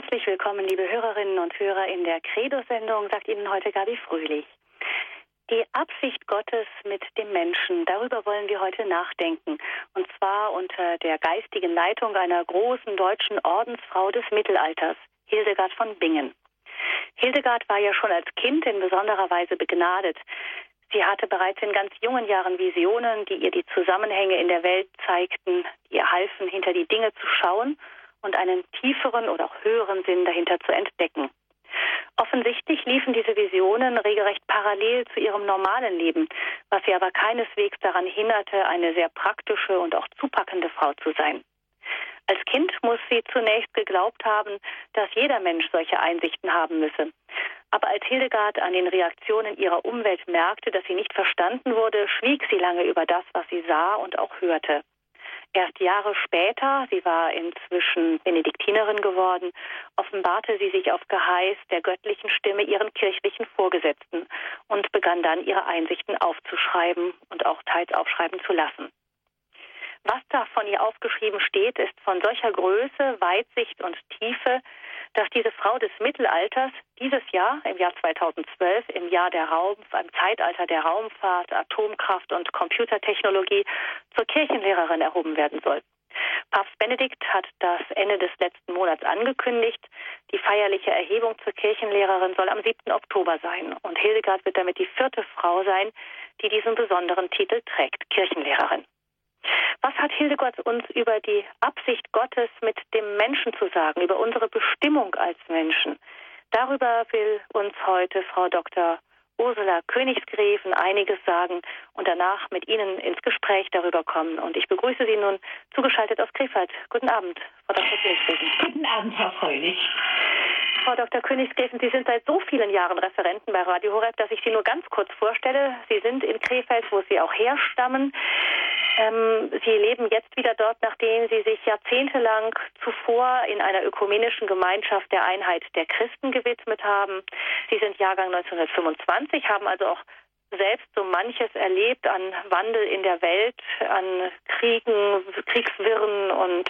Herzlich willkommen, liebe Hörerinnen und Hörer in der Credo-Sendung, sagt Ihnen heute Gabi Fröhlich. Die Absicht Gottes mit dem Menschen, darüber wollen wir heute nachdenken. Und zwar unter der geistigen Leitung einer großen deutschen Ordensfrau des Mittelalters, Hildegard von Bingen. Hildegard war ja schon als Kind in besonderer Weise begnadet. Sie hatte bereits in ganz jungen Jahren Visionen, die ihr die Zusammenhänge in der Welt zeigten, ihr halfen, hinter die Dinge zu schauen und einen tieferen oder auch höheren Sinn dahinter zu entdecken. Offensichtlich liefen diese Visionen regelrecht parallel zu ihrem normalen Leben, was sie aber keineswegs daran hinderte, eine sehr praktische und auch zupackende Frau zu sein. Als Kind muss sie zunächst geglaubt haben, dass jeder Mensch solche Einsichten haben müsse. Aber als Hildegard an den Reaktionen ihrer Umwelt merkte, dass sie nicht verstanden wurde, schwieg sie lange über das, was sie sah und auch hörte. Erst Jahre später, sie war inzwischen Benediktinerin geworden, offenbarte sie sich auf Geheiß der göttlichen Stimme ihren kirchlichen Vorgesetzten und begann dann ihre Einsichten aufzuschreiben und auch teils aufschreiben zu lassen. Was da von ihr aufgeschrieben steht, ist von solcher Größe, Weitsicht und Tiefe, dass diese Frau des Mittelalters dieses Jahr, im Jahr 2012, im Jahr der Raum, im Zeitalter der Raumfahrt, Atomkraft und Computertechnologie zur Kirchenlehrerin erhoben werden soll. Papst Benedikt hat das Ende des letzten Monats angekündigt. Die feierliche Erhebung zur Kirchenlehrerin soll am 7. Oktober sein. Und Hildegard wird damit die vierte Frau sein, die diesen besonderen Titel trägt, Kirchenlehrerin. Was hat Hildegard uns über die Absicht Gottes mit dem Menschen zu sagen, über unsere Bestimmung als Menschen? Darüber will uns heute Frau Dr. Ursula Königsgräfen einiges sagen und danach mit Ihnen ins Gespräch darüber kommen. Und ich begrüße Sie nun zugeschaltet aus Krefeld. Guten Abend, Frau Dr. Königsgräfen. Guten Abend, Frau Fröhlich. Frau Dr. Königsgräfen, Sie sind seit so vielen Jahren Referenten bei Radio Horeb, dass ich Sie nur ganz kurz vorstelle. Sie sind in Krefeld, wo Sie auch herstammen. Ähm, Sie leben jetzt wieder dort, nachdem Sie sich jahrzehntelang zuvor in einer ökumenischen Gemeinschaft der Einheit der Christen gewidmet haben. Sie sind Jahrgang 1925, haben also auch selbst so manches erlebt an Wandel in der Welt, an Kriegen, Kriegswirren und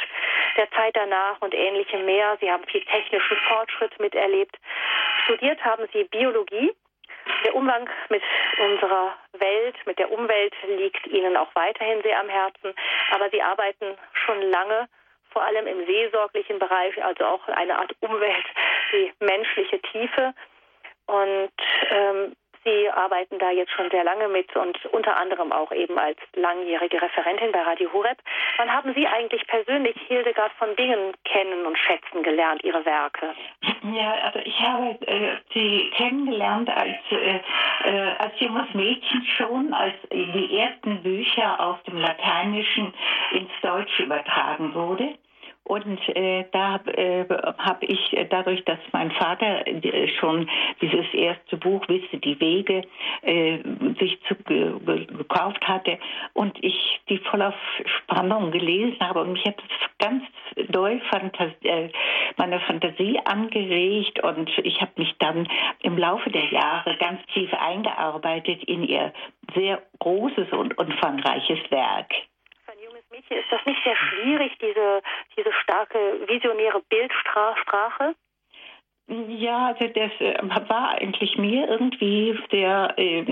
der Zeit danach und ähnlichem mehr. Sie haben viel technischen Fortschritt miterlebt. Studiert haben Sie Biologie. Der Umgang mit unserer Welt, mit der Umwelt liegt Ihnen auch weiterhin sehr am Herzen. Aber Sie arbeiten schon lange vor allem im seelsorglichen Bereich, also auch eine Art Umwelt, die menschliche Tiefe. Und ähm, Sie arbeiten da jetzt schon sehr lange mit und unter anderem auch eben als langjährige Referentin bei Radio Horeb. Wann haben Sie eigentlich persönlich Hildegard von Bingen kennen und schätzen gelernt, Ihre Werke? Ja, also ich habe äh, sie kennengelernt als, äh, äh, als junges Mädchen schon, als die ersten Bücher aus dem Lateinischen ins Deutsche übertragen wurde. Und äh, da äh, habe ich äh, dadurch, dass mein Vater äh, schon dieses erste Buch Wisse die Wege äh, sich zu, gekauft hatte und ich die voller Spannung gelesen habe und mich hat das ganz doll Fantas äh, meine Fantasie angeregt und ich habe mich dann im Laufe der Jahre ganz tief eingearbeitet in ihr sehr großes und umfangreiches Werk. Ist das nicht sehr schwierig, diese, diese starke visionäre Bildsprache? Ja, also das äh, war eigentlich mir irgendwie sehr äh,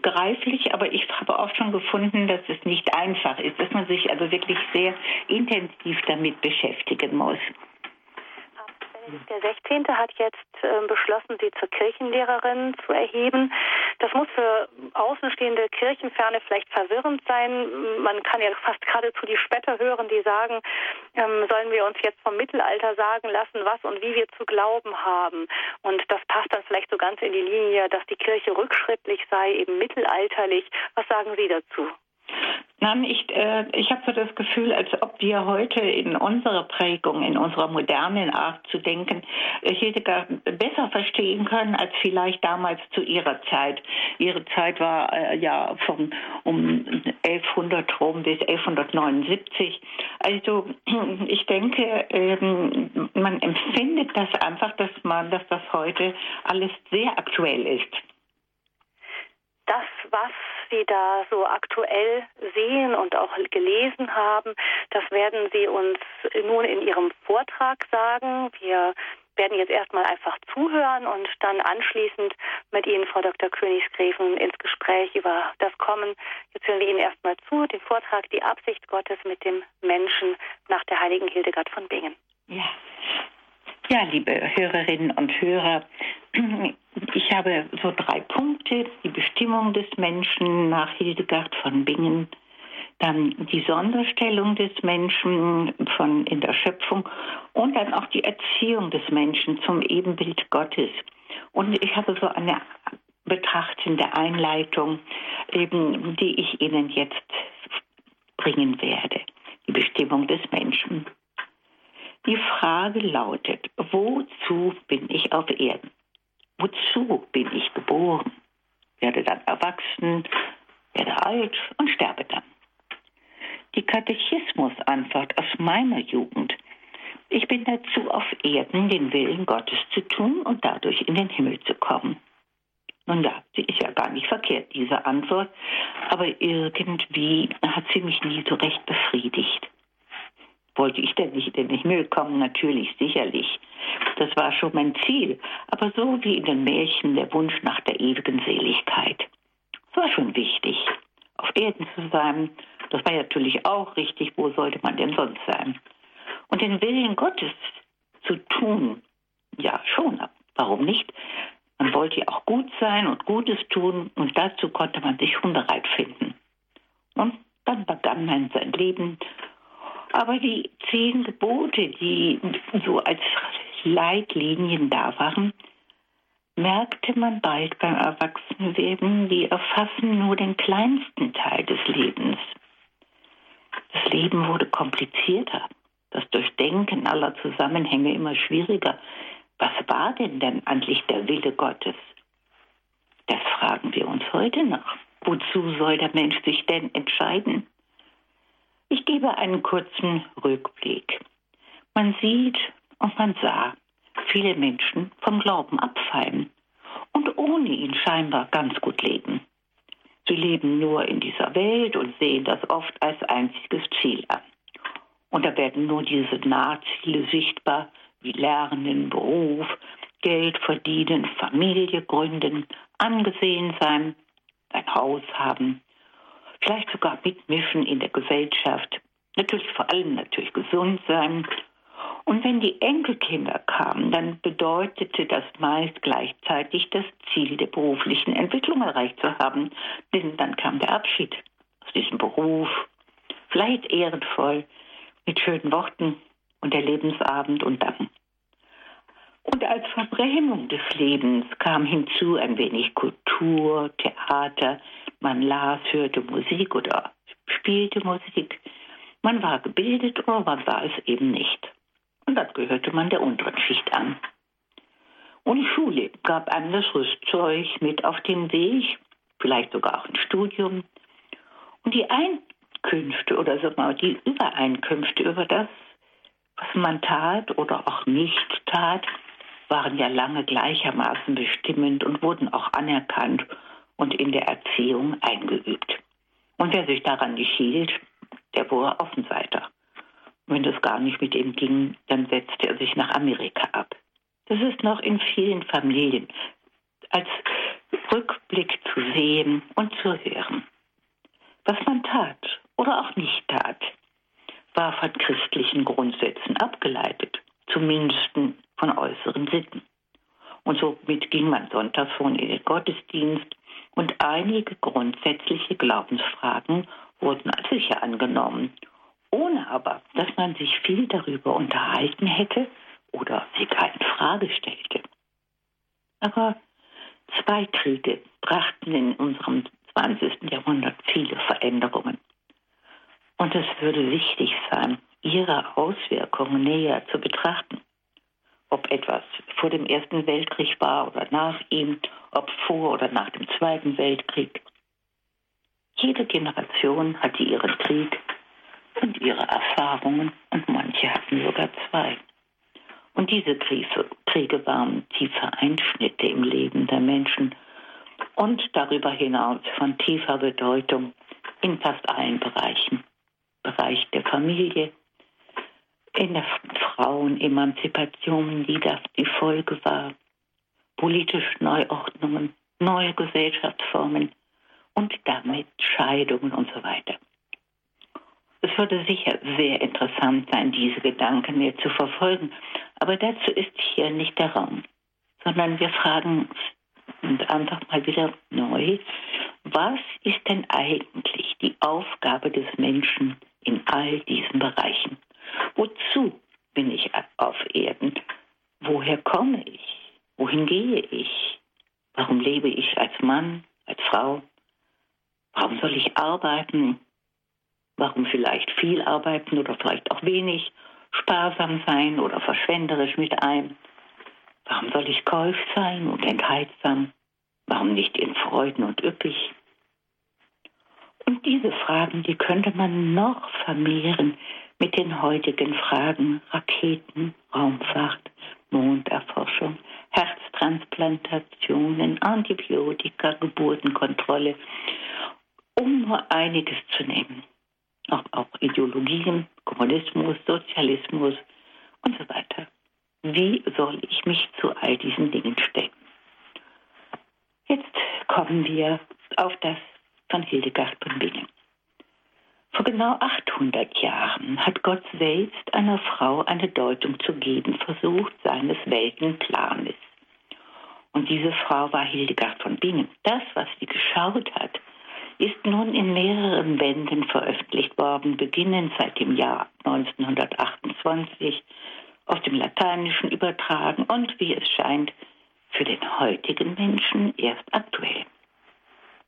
greiflich, aber ich habe auch schon gefunden, dass es nicht einfach ist, dass man sich also wirklich sehr intensiv damit beschäftigen muss. Der 16. hat jetzt äh, beschlossen, sie zur Kirchenlehrerin zu erheben. Das muss für außenstehende Kirchenferne vielleicht verwirrend sein. Man kann ja fast geradezu die Spätter hören, die sagen, ähm, sollen wir uns jetzt vom Mittelalter sagen lassen, was und wie wir zu glauben haben. Und das passt dann vielleicht so ganz in die Linie, dass die Kirche rückschrittlich sei, eben mittelalterlich. Was sagen Sie dazu? Nein, ich, äh, ich habe so das Gefühl, als ob wir heute in unserer Prägung, in unserer modernen Art zu denken, äh, Hildegard besser verstehen können als vielleicht damals zu ihrer Zeit. Ihre Zeit war äh, ja von um 1100 rum bis 1179. Also ich denke, ähm, man empfindet das einfach, dass man, dass das heute alles sehr aktuell ist. Das, was Sie da so aktuell sehen und auch gelesen haben, das werden Sie uns nun in Ihrem Vortrag sagen. Wir werden jetzt erstmal einfach zuhören und dann anschließend mit Ihnen, Frau Dr. Königsgräfen, ins Gespräch über das kommen. Jetzt hören wir Ihnen erstmal zu, den Vortrag Die Absicht Gottes mit dem Menschen nach der heiligen Hildegard von Bingen. Ja. Ja, liebe Hörerinnen und Hörer, ich habe so drei Punkte. Die Bestimmung des Menschen nach Hildegard von Bingen, dann die Sonderstellung des Menschen von in der Schöpfung und dann auch die Erziehung des Menschen zum Ebenbild Gottes. Und ich habe so eine betrachtende Einleitung, eben, die ich Ihnen jetzt bringen werde. Die Bestimmung des Menschen. Die Frage lautet, wozu bin ich auf Erden? Wozu bin ich geboren? Werde dann erwachsen, werde alt und sterbe dann. Die Katechismusantwort aus meiner Jugend. Ich bin dazu auf Erden, den Willen Gottes zu tun und dadurch in den Himmel zu kommen. Nun ja, sie ist ja gar nicht verkehrt, diese Antwort, aber irgendwie hat sie mich nie so recht befriedigt. Wollte ich denn nicht in den Himmel kommen? Natürlich, sicherlich. Das war schon mein Ziel. Aber so wie in den Märchen der Wunsch nach der ewigen Seligkeit. Das war schon wichtig. Auf Erden zu sein, das war natürlich auch richtig. Wo sollte man denn sonst sein? Und den Willen Gottes zu tun, ja schon. Warum nicht? Man wollte ja auch gut sein und Gutes tun und dazu konnte man sich schon bereit finden. Und dann begann man sein Leben aber die zehn Gebote, die so als Leitlinien da waren, merkte man bald beim Erwachsenwerden, die erfassen nur den kleinsten Teil des Lebens. Das Leben wurde komplizierter, das Durchdenken aller Zusammenhänge immer schwieriger. Was war denn denn eigentlich der Wille Gottes? Das fragen wir uns heute noch. Wozu soll der Mensch sich denn entscheiden? Ich gebe einen kurzen Rückblick. Man sieht und man sah viele Menschen vom Glauben abfallen und ohne ihn scheinbar ganz gut leben. Sie leben nur in dieser Welt und sehen das oft als einziges Ziel an. Und da werden nur diese Nahziele sichtbar, wie Lernen, Beruf, Geld verdienen, Familie gründen, angesehen sein, ein Haus haben, vielleicht sogar mitmischen in der Gesellschaft. Natürlich vor allem natürlich gesund sein. Und wenn die Enkelkinder kamen, dann bedeutete das meist gleichzeitig das Ziel der beruflichen Entwicklung erreicht zu haben. Denn dann kam der Abschied aus diesem Beruf, vielleicht ehrenvoll, mit schönen Worten und der Lebensabend und dann. Und als Verbrennung des Lebens kam hinzu ein wenig Kultur, Theater, man las, hörte Musik oder spielte Musik. Man war gebildet oder man war es eben nicht. Und dann gehörte man der unteren Schicht an. Und die Schule gab einem das Rüstzeug mit auf den Weg, vielleicht sogar auch ein Studium. Und die Einkünfte oder wir mal, die Übereinkünfte über das, was man tat oder auch nicht tat, waren ja lange gleichermaßen bestimmend und wurden auch anerkannt und in der Erziehung eingeübt. Und wer sich daran nicht hielt, der wurde Außenseiter. Und wenn das gar nicht mit ihm ging, dann setzte er sich nach Amerika ab. Das ist noch in vielen Familien als Rückblick zu sehen und zu hören. Was man tat oder auch nicht tat, war von christlichen Grundsätzen abgeleitet, zumindest von äußeren Sitten. Und somit ging man sonntags schon in den Gottesdienst und einige grundsätzliche Glaubensfragen wurden als sicher angenommen, ohne aber, dass man sich viel darüber unterhalten hätte oder sie gar in Frage stellte. Aber zwei Kriege brachten in unserem 20. Jahrhundert viele Veränderungen. Und es würde wichtig sein, ihre Auswirkungen näher zu betrachten ob etwas vor dem Ersten Weltkrieg war oder nach ihm, ob vor oder nach dem Zweiten Weltkrieg. Jede Generation hatte ihren Krieg und ihre Erfahrungen und manche hatten sogar zwei. Und diese Kriege waren tiefe Einschnitte im Leben der Menschen und darüber hinaus von tiefer Bedeutung in fast allen Bereichen. Bereich der Familie, in der Frauenemanzipation, die das die Folge war, politische Neuordnungen, neue Gesellschaftsformen und damit Scheidungen und so weiter. Es würde sicher sehr interessant sein, diese Gedanken mir zu verfolgen, aber dazu ist hier nicht der Raum, sondern wir fragen uns einfach mal wieder neu, was ist denn eigentlich die Aufgabe des Menschen in all diesen Bereichen? Wozu bin ich auf Erden? Woher komme ich? Wohin gehe ich? Warum lebe ich als Mann, als Frau? Warum soll ich arbeiten? Warum vielleicht viel arbeiten oder vielleicht auch wenig? Sparsam sein oder verschwenderisch mit ein? Warum soll ich keusch sein und entheizsam? Warum nicht in Freuden und üppig? Und diese Fragen, die könnte man noch vermehren mit den heutigen Fragen Raketen, Raumfahrt, Monderforschung, Herztransplantationen, Antibiotika, Geburtenkontrolle, um nur einiges zu nennen. Auch, auch Ideologien, Kommunismus, Sozialismus und so weiter. Wie soll ich mich zu all diesen Dingen stellen? Jetzt kommen wir auf das von Hildegard von Bingen. Vor genau 800 Jahren hat Gott selbst einer Frau eine Deutung zu geben versucht seines Weltenplanes. Und diese Frau war Hildegard von Bingen. Das, was sie geschaut hat, ist nun in mehreren Bänden veröffentlicht worden, beginnend seit dem Jahr 1928 aus dem Lateinischen übertragen und wie es scheint für den heutigen Menschen erst aktuell.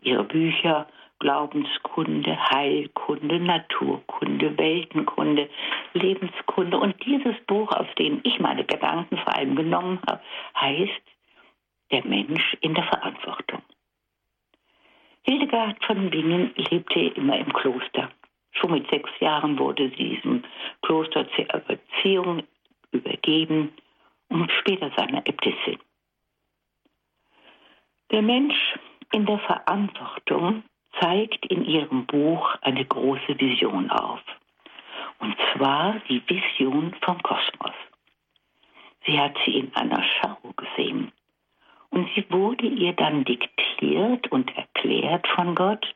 Ihre Bücher Glaubenskunde, Heilkunde, Naturkunde, Weltenkunde, Lebenskunde. Und dieses Buch, aus dem ich meine Gedanken vor allem genommen habe, heißt Der Mensch in der Verantwortung. Hildegard von Bingen lebte immer im Kloster. Schon mit sechs Jahren wurde sie diesem Kloster zur Erziehung übergeben und später seiner Äbtissin. Der Mensch in der Verantwortung zeigt in ihrem Buch eine große Vision auf. Und zwar die Vision vom Kosmos. Sie hat sie in einer Schau gesehen. Und sie wurde ihr dann diktiert und erklärt von Gott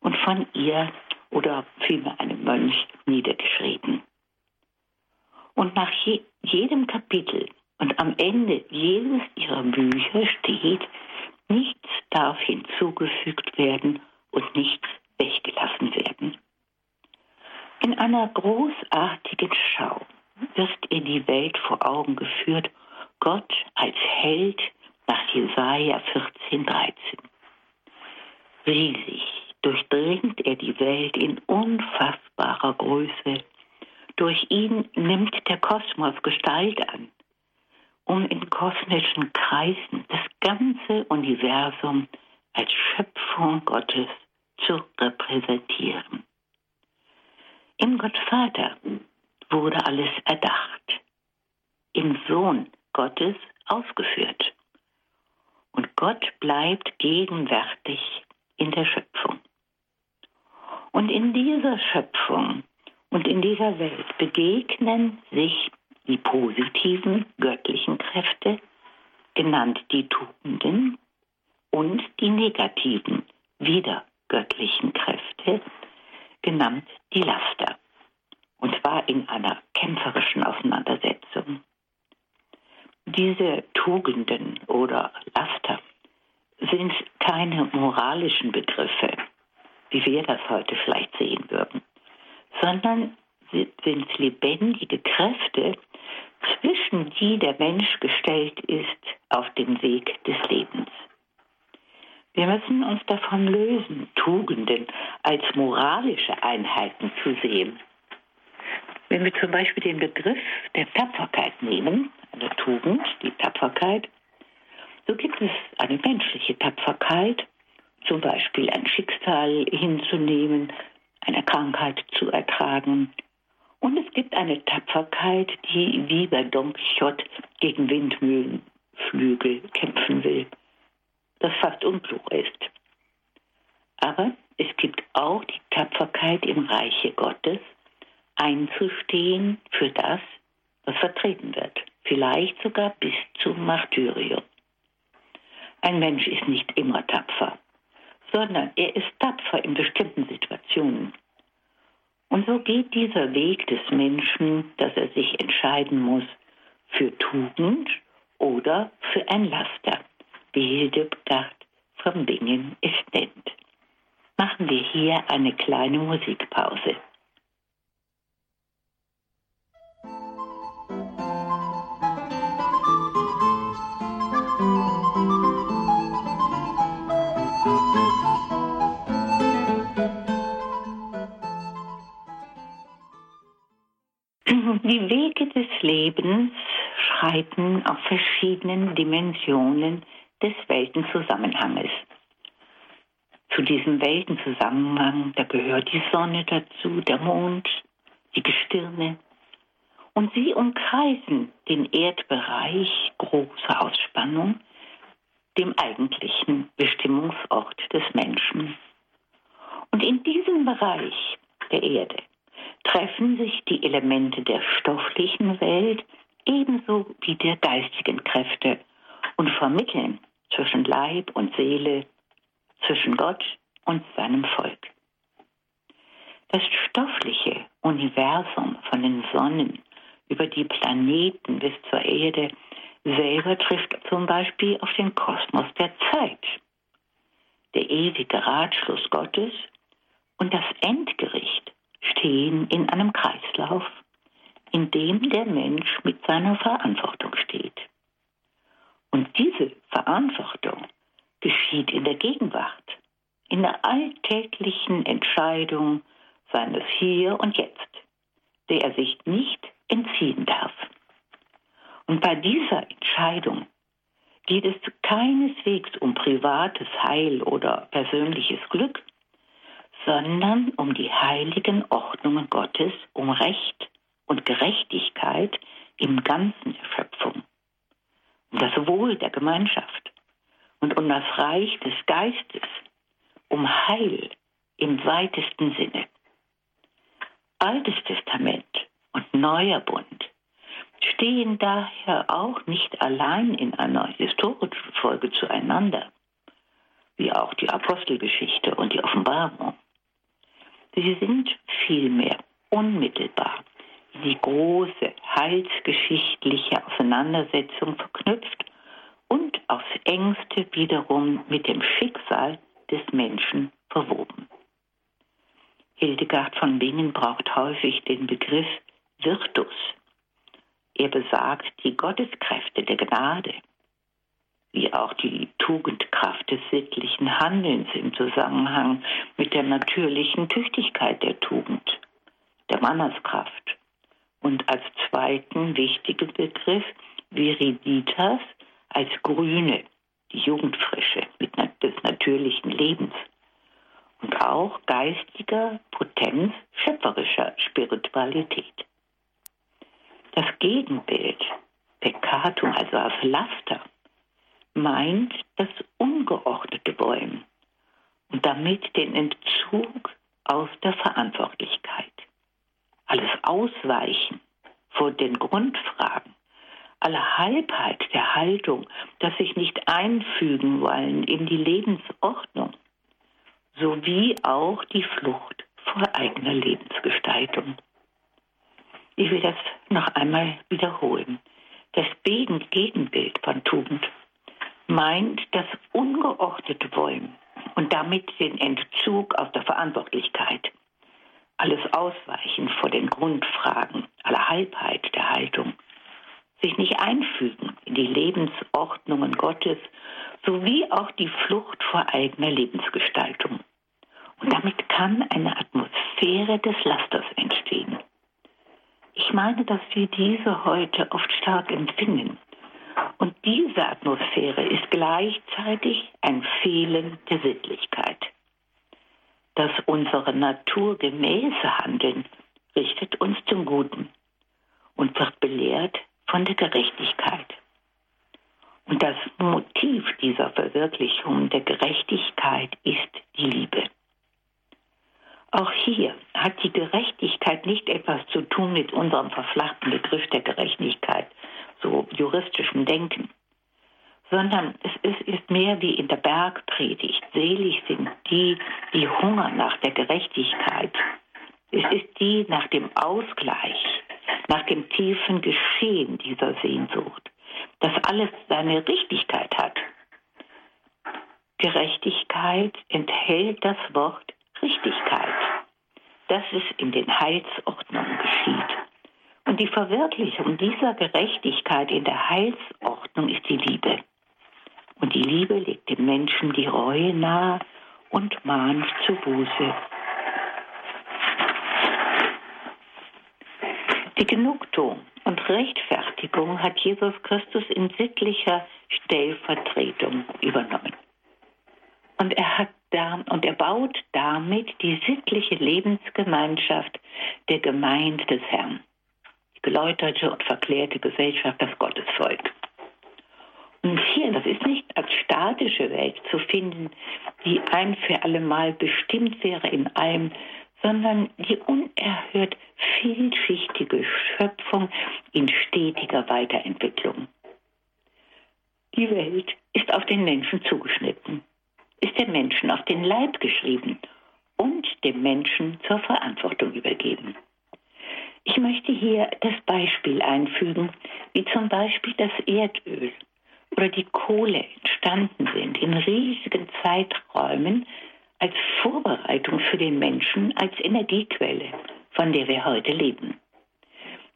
und von ihr oder vielmehr einem Mönch niedergeschrieben. Und nach je, jedem Kapitel und am Ende jedes ihrer Bücher steht, nichts darf hinzugefügt werden und nichts weggelassen werden. In einer großartigen Schau wird ihr die Welt vor Augen geführt, Gott als Held nach Jesaja 14, 13. Riesig durchdringt er die Welt in unfassbarer Größe. Durch ihn nimmt der Kosmos Gestalt an, um in kosmischen Kreisen das ganze Universum als Schöpfung Gottes zu repräsentieren. Im Gottvater wurde alles erdacht, im Sohn Gottes ausgeführt. Und Gott bleibt gegenwärtig in der Schöpfung. Und in dieser Schöpfung und in dieser Welt begegnen sich die positiven göttlichen Kräfte, genannt die Tugenden, und die negativen, wieder göttlichen Kräfte, genannt die Laster, und zwar in einer kämpferischen Auseinandersetzung. Diese Tugenden oder Laster sind keine moralischen Begriffe, wie wir das heute vielleicht sehen würden, sondern sind lebendige Kräfte, zwischen die der Mensch gestellt ist auf dem Weg des Lebens. Wir müssen uns davon lösen, Tugenden als moralische Einheiten zu sehen. Wenn wir zum Beispiel den Begriff der Tapferkeit nehmen, eine Tugend, die Tapferkeit, so gibt es eine menschliche Tapferkeit, zum Beispiel ein Schicksal hinzunehmen, eine Krankheit zu ertragen. Und es gibt eine Tapferkeit, die wie bei Don Quixote gegen Windmühlenflügel kämpfen will das fast unklug ist. Aber es gibt auch die Tapferkeit im Reiche Gottes, einzustehen für das, was vertreten wird, vielleicht sogar bis zum Martyrium. Ein Mensch ist nicht immer tapfer, sondern er ist tapfer in bestimmten Situationen. Und so geht dieser Weg des Menschen, dass er sich entscheiden muss für Tugend oder für ein Laster, wie Hildegard von Bingen es nennt. Machen wir hier eine kleine Musikpause. Die Wege des Lebens schreiten auf verschiedenen Dimensionen des Weltenzusammenhanges. Zu diesem Weltenzusammenhang, da gehört die Sonne dazu, der Mond, die Gestirne. Und sie umkreisen den Erdbereich großer Ausspannung, dem eigentlichen Bestimmungsort des Menschen. Und in diesem Bereich der Erde treffen sich die Elemente der stofflichen Welt ebenso wie der geistigen Kräfte und vermitteln zwischen Leib und Seele, zwischen Gott und seinem Volk. Das stoffliche Universum von den Sonnen über die Planeten bis zur Erde selber trifft zum Beispiel auf den Kosmos der Zeit. Der ewige Ratschluss Gottes und das Endgericht stehen in einem Kreislauf, in dem der Mensch mit seiner Verantwortung steht. Und diese Verantwortung geschieht in der Gegenwart, in der alltäglichen Entscheidung seines Hier und Jetzt, der er sich nicht entziehen darf. Und bei dieser Entscheidung geht es keineswegs um privates Heil oder persönliches Glück, sondern um die heiligen Ordnungen Gottes, um Recht und Gerechtigkeit im Ganzen der Schöpfung, um das Wohl der Gemeinschaft und um das Reich des Geistes, um Heil im weitesten Sinne. Altes Testament und Neuer Bund stehen daher auch nicht allein in einer historischen Folge zueinander, wie auch die Apostelgeschichte und die Offenbarung. Sie sind vielmehr unmittelbar in die große heilsgeschichtliche Auseinandersetzung verknüpft und aufs engste wiederum mit dem Schicksal des Menschen verwoben. Hildegard von Bingen braucht häufig den Begriff Virtus. Er besagt die Gotteskräfte der Gnade, wie auch die Tugendkraft des sittlichen Handelns im Zusammenhang mit der natürlichen Tüchtigkeit der Tugend, der Manneskraft. Und als zweiten wichtigen Begriff Viriditas als Grüne, die Jugendfrische des natürlichen Lebens. Und auch geistiger Potenz schöpferischer Spiritualität. Das Gegenbild, Peccatum, also als Laster, meint das ungeordnete Bäumen und damit den Entzug aus der Verantwortlichkeit. Alles Ausweichen vor den Grundfragen, alle Halbheit der Haltung, das sich nicht einfügen wollen in die Lebensordnung, sowie auch die Flucht vor eigener Lebensgestaltung. Ich will das noch einmal wiederholen. Das Gegenbild von Tugend meint das ungeordnete Wollen und damit den Entzug aus der Verantwortlichkeit. Alles Ausweichen vor den Grundfragen, aller Halbheit der Haltung. Sich nicht einfügen in die Lebensordnungen Gottes sowie auch die Flucht vor eigener Lebensgestaltung. Und damit kann eine Atmosphäre des Lasters entstehen. Ich meine, dass wir diese heute oft stark empfinden und diese Atmosphäre ist gleichzeitig ein Fehlen der Sittlichkeit. Das unsere naturgemäße Handeln richtet uns zum Guten und wird belehrt von der Gerechtigkeit. Und das Motiv dieser Verwirklichung der Gerechtigkeit ist die Liebe. Auch hier hat die Gerechtigkeit nicht etwas zu tun mit unserem verflachten Begriff der Gerechtigkeit, so juristischem Denken, sondern es ist, ist mehr wie in der Bergpredigt. Selig sind die, die hungern nach der Gerechtigkeit. Es ist die nach dem Ausgleich, nach dem tiefen Geschehen dieser Sehnsucht, dass alles seine Richtigkeit hat. Gerechtigkeit enthält das Wort Richtigkeit, dass es in den Heilsordnungen geschieht. Und die Verwirklichung dieser Gerechtigkeit in der Heilsordnung ist die Liebe. Und die Liebe legt dem Menschen die Reue nahe und mahnt zur Buße. Die Genugtuung und Rechtfertigung hat Jesus Christus in sittlicher Stellvertretung übernommen. Und er hat da, und er baut damit die sittliche Lebensgemeinschaft der Gemeinde des Herrn, geläuterte und verklärte Gesellschaft, das Gottesvolk. Und hier, das ist nicht als statische Welt zu finden, die ein für alle Mal bestimmt wäre in allem, sondern die unerhört vielschichtige Schöpfung in stetiger Weiterentwicklung. Die Welt ist auf den Menschen zugeschnitten ist dem Menschen auf den Leib geschrieben und dem Menschen zur Verantwortung übergeben. Ich möchte hier das Beispiel einfügen, wie zum Beispiel das Erdöl oder die Kohle entstanden sind in riesigen Zeiträumen als Vorbereitung für den Menschen als Energiequelle, von der wir heute leben.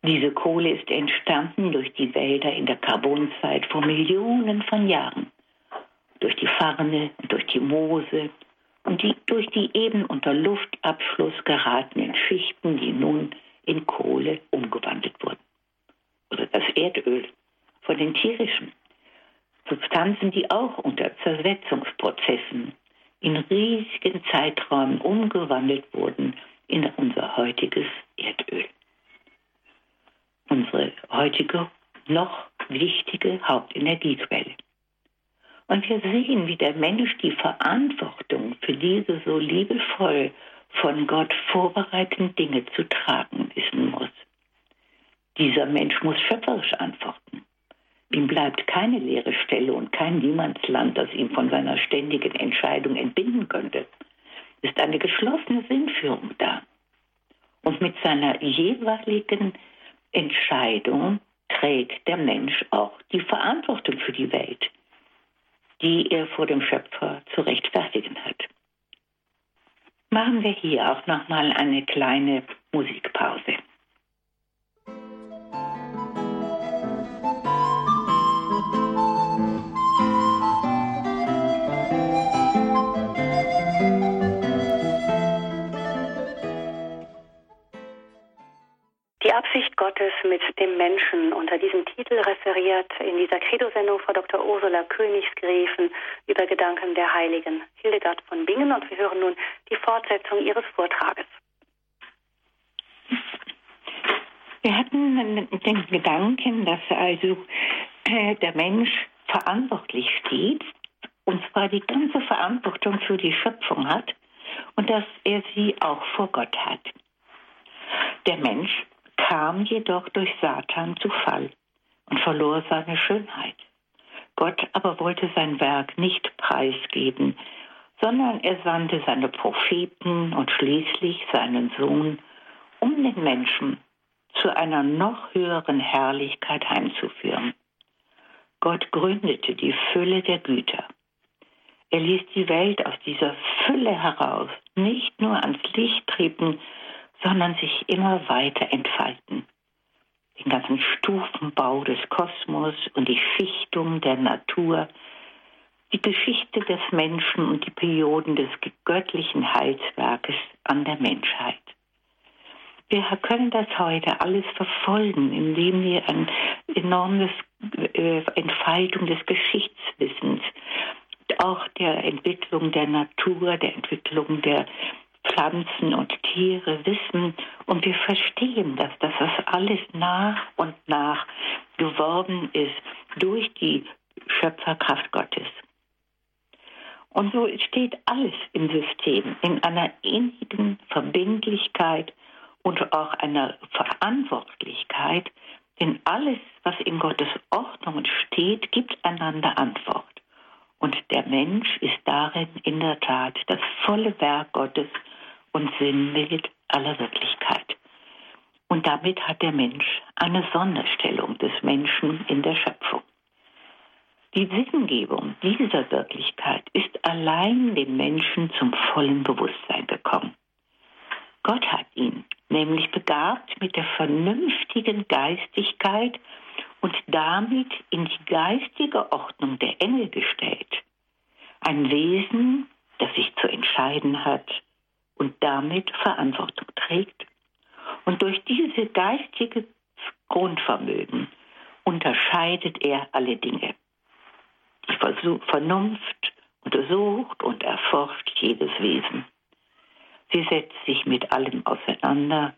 Diese Kohle ist entstanden durch die Wälder in der Karbonzeit vor Millionen von Jahren durch die Farne durch die Moose und die, durch die eben unter Luftabschluss geratenen Schichten, die nun in Kohle umgewandelt wurden. Oder das Erdöl von den tierischen Substanzen, die auch unter Zersetzungsprozessen in riesigen Zeiträumen umgewandelt wurden in unser heutiges Erdöl. Unsere heutige noch wichtige Hauptenergiequelle. Und wir sehen, wie der Mensch die Verantwortung für diese so liebevoll von Gott vorbereiteten Dinge zu tragen. Dieser Mensch muss schöpferisch antworten. Ihm bleibt keine leere Stelle und kein Niemandsland, das ihn von seiner ständigen Entscheidung entbinden könnte. Ist eine geschlossene Sinnführung da. Und mit seiner jeweiligen Entscheidung trägt der Mensch auch die Verantwortung für die Welt die er vor dem Schöpfer zu rechtfertigen hat. Machen wir hier auch nochmal eine kleine seine Schönheit. Gott aber wollte sein Werk nicht preisgeben, sondern er sandte seine Propheten und schließlich seinen Sohn, um den Menschen zu einer noch höheren Herrlichkeit heimzuführen. Gott gründete die Fülle der Güter. Er ließ die Welt aus dieser Fülle heraus nicht nur ans Licht treten, sondern sich immer weiter entfalten. Den ganzen Stufenbau des Kosmos und die Schichtung der Natur, die Geschichte des Menschen und die Perioden des göttlichen Heilswerkes an der Menschheit. Wir können das heute alles verfolgen, indem wir eine enorme äh, Entfaltung des Geschichtswissens, auch der Entwicklung der Natur, der Entwicklung der Pflanzen und Tiere wissen und wir verstehen, dass das alles nach und nach geworden ist durch die Schöpferkraft Gottes. Und so steht alles im System in einer innigen Verbindlichkeit und auch einer Verantwortlichkeit, denn alles, was in Gottes Ordnung steht, gibt einander Antwort. Und der Mensch ist darin in der Tat das volle Werk Gottes und Sinnbild aller Wirklichkeit. Und damit hat der Mensch eine Sonderstellung des Menschen in der Schöpfung. Die Sinngebung dieser Wirklichkeit ist allein dem Menschen zum vollen Bewusstsein gekommen. Gott hat ihn nämlich begabt mit der vernünftigen Geistigkeit und damit in die geistige Ordnung der Engel gestellt. Ein Wesen, das sich zu entscheiden hat und damit Verantwortung trägt. Und durch diese geistige Grundvermögen unterscheidet er alle Dinge. Die Vernunft untersucht und erforscht jedes Wesen. Sie setzt sich mit allem auseinander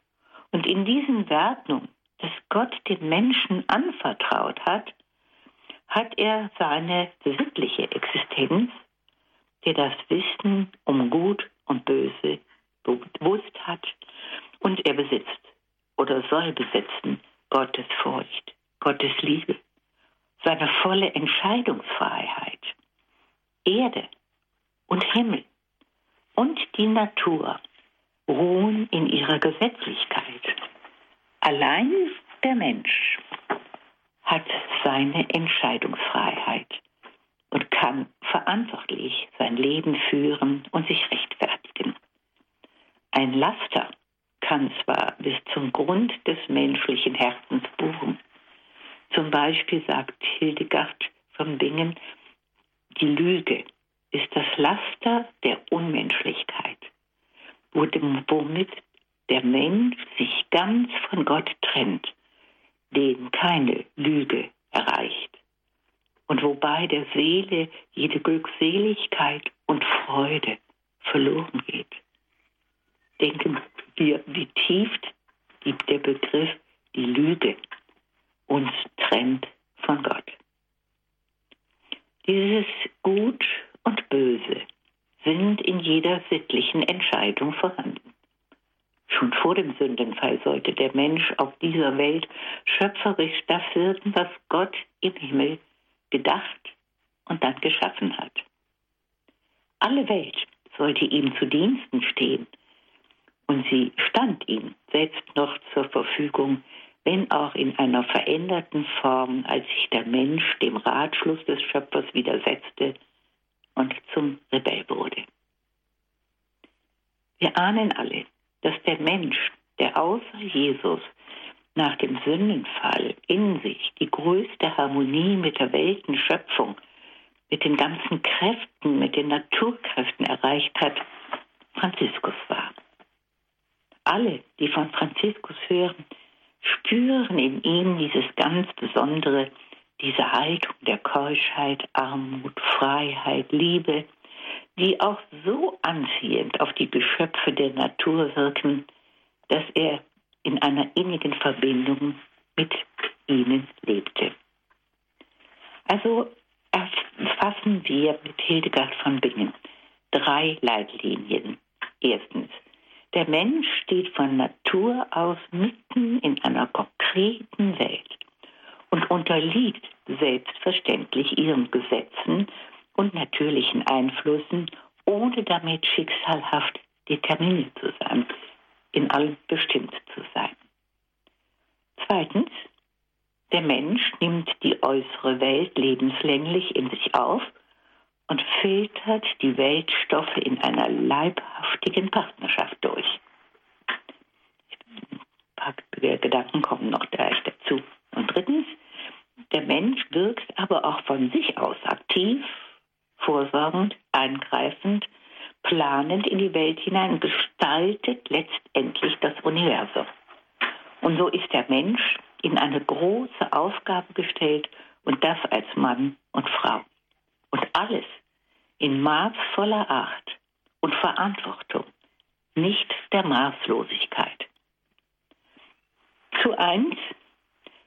und in diesen Werten, das Gott dem Menschen anvertraut hat, hat er seine sittliche Existenz, der das Wissen um Gut und Böse bewusst hat und er besitzt oder soll besitzen Gottes Furcht, Gottes Liebe, seine volle Entscheidungsfreiheit, Erde und Himmel und die Natur ruhen in ihrer Gesetzlichkeit. Allein der Mensch hat seine Entscheidungsfreiheit und kann verantwortlich sein Leben führen und sich rechtfertigen. Ein Laster kann zwar bis zum Grund des menschlichen Herzens buchen. Zum Beispiel sagt Hildegard von Bingen, die Lüge ist das Laster der Unmenschlichkeit, womit der Mensch sich ganz von Gott trennt, den keine Lüge erreicht, und wobei der Seele jede Glückseligkeit und Freude verloren geht. Denken wir, wie tief die, der Begriff die Lüge uns trennt von Gott. Dieses Gut und Böse sind in jeder sittlichen Entscheidung vorhanden. Schon vor dem Sündenfall sollte der Mensch auf dieser Welt schöpferisch das wirken, was Gott im Himmel gedacht und dann geschaffen hat. Alle Welt sollte ihm zu Diensten stehen und sie stand ihm selbst noch zur Verfügung, wenn auch in einer veränderten Form, als sich der Mensch dem Ratschluss des Schöpfers widersetzte und zum Rebell wurde. Wir ahnen alle, dass der Mensch, der außer Jesus nach dem Sündenfall in sich die größte Harmonie mit der Weltenschöpfung, mit den ganzen Kräften, mit den Naturkräften erreicht hat, Franziskus war. Alle, die von Franziskus hören, spüren in ihm dieses ganz Besondere, diese Haltung der Keuschheit, Armut, Freiheit, Liebe, die auch so anziehend auf die Geschöpfe der Natur wirken, dass er in einer innigen Verbindung mit ihnen lebte. Also erfassen wir mit Hildegard von Bingen drei Leitlinien. Erstens, der Mensch steht von Natur aus mitten in einer konkreten Welt und unterliegt selbstverständlich ihren Gesetzen und natürlichen Einflüssen, ohne damit schicksalhaft determiniert zu sein, in allem bestimmt zu sein. Zweitens, der Mensch nimmt die äußere Welt lebenslänglich in sich auf und filtert die Weltstoffe in einer leibhaftigen Partnerschaft durch. Ein paar Gedanken kommen noch gleich dazu. Und drittens, der Mensch wirkt aber auch von sich aus aktiv, vorsorgend, eingreifend, planend in die Welt hinein und gestaltet letztendlich das Universum. Und so ist der Mensch in eine große Aufgabe gestellt und das als Mann und Frau. Und alles in maßvoller Art und Verantwortung, nicht der Maßlosigkeit. Zu eins,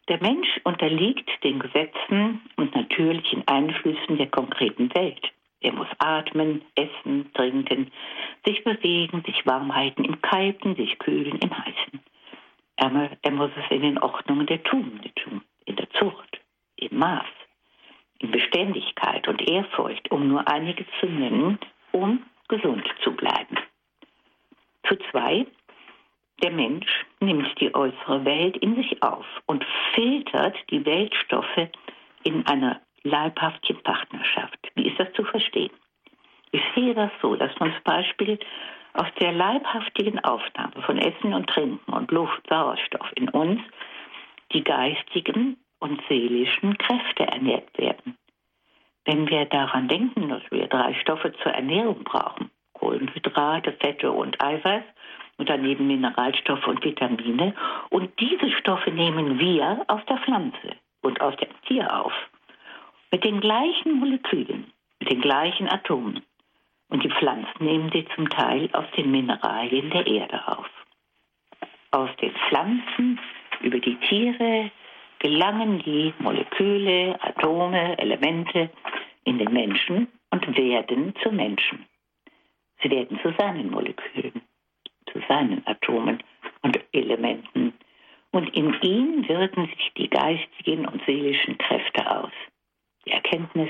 der Mensch unterliegt den Gesetzen und natürlichen Einflüssen der konkreten Welt. Er muss atmen, essen, trinken, sich bewegen, sich warm halten im Kalten, sich kühlen im Heißen. Er, er muss es in den Ordnungen der Tugend tun, in der Zucht, im Maß, in Beständigkeit und Ehrfurcht, um nur einige zu nennen, um gesund zu bleiben. Zu zwei, der Mensch nimmt die äußere Welt in sich auf und filtert die Weltstoffe in einer leibhaften Partnerschaft. Wie ist das zu verstehen? Ich sehe das so, dass man zum Beispiel aus der leibhaftigen Aufnahme von Essen und Trinken und Luft, Sauerstoff in uns die geistigen und seelischen Kräfte ernährt werden. Wenn wir daran denken, dass wir drei Stoffe zur Ernährung brauchen, Kohlenhydrate, Fette und Eiweiß und daneben Mineralstoffe und Vitamine, und diese Stoffe nehmen wir aus der Pflanze und aus dem Tier auf, mit den gleichen Molekülen, mit den gleichen Atomen. Und die Pflanzen nehmen sie zum Teil aus den Mineralien der Erde auf. Aus den Pflanzen über die Tiere gelangen die Moleküle, Atome, Elemente in den Menschen und werden zu Menschen. Sie werden zu seinen Molekülen, zu seinen Atomen und Elementen. Und in ihm wirken sich die geistigen und seelischen Kräfte aus. Die Erkenntnis,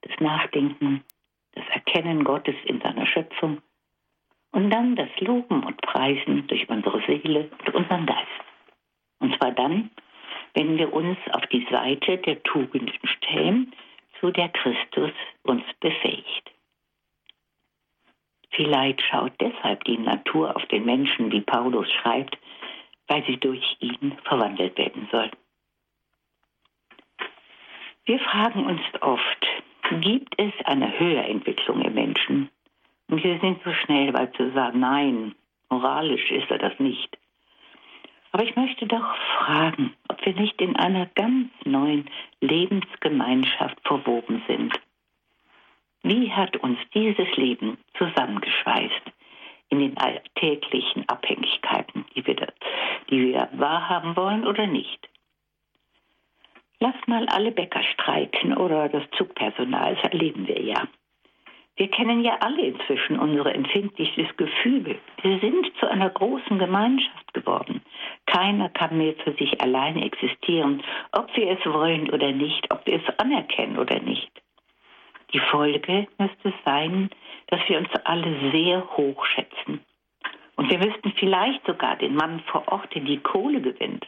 das Nachdenken, das Erkennen Gottes in seiner Schöpfung und dann das Loben und Preisen durch unsere Seele und unseren Geist. Und zwar dann, wenn wir uns auf die Seite der Tugenden stellen, zu der Christus uns befähigt. Vielleicht schaut deshalb die Natur auf den Menschen, wie Paulus schreibt, weil sie durch ihn verwandelt werden soll. Wir fragen uns oft, gibt es eine Höherentwicklung im Menschen? Und wir sind so schnell, weil zu sagen, nein, moralisch ist er das nicht. Aber ich möchte doch fragen, wir nicht in einer ganz neuen Lebensgemeinschaft verwoben sind. Wie hat uns dieses Leben zusammengeschweißt in den alltäglichen Abhängigkeiten, die wir, die wir wahrhaben wollen oder nicht? Lass mal alle Bäcker streiken oder das Zugpersonal, das erleben wir ja. Wir kennen ja alle inzwischen unsere empfindliches Gefühl. Wir sind zu einer großen Gemeinschaft geworden. Keiner kann mehr für sich alleine existieren, ob wir es wollen oder nicht, ob wir es anerkennen oder nicht. Die Folge müsste sein, dass wir uns alle sehr hoch schätzen. Und wir müssten vielleicht sogar den Mann vor Ort, der die Kohle gewinnt,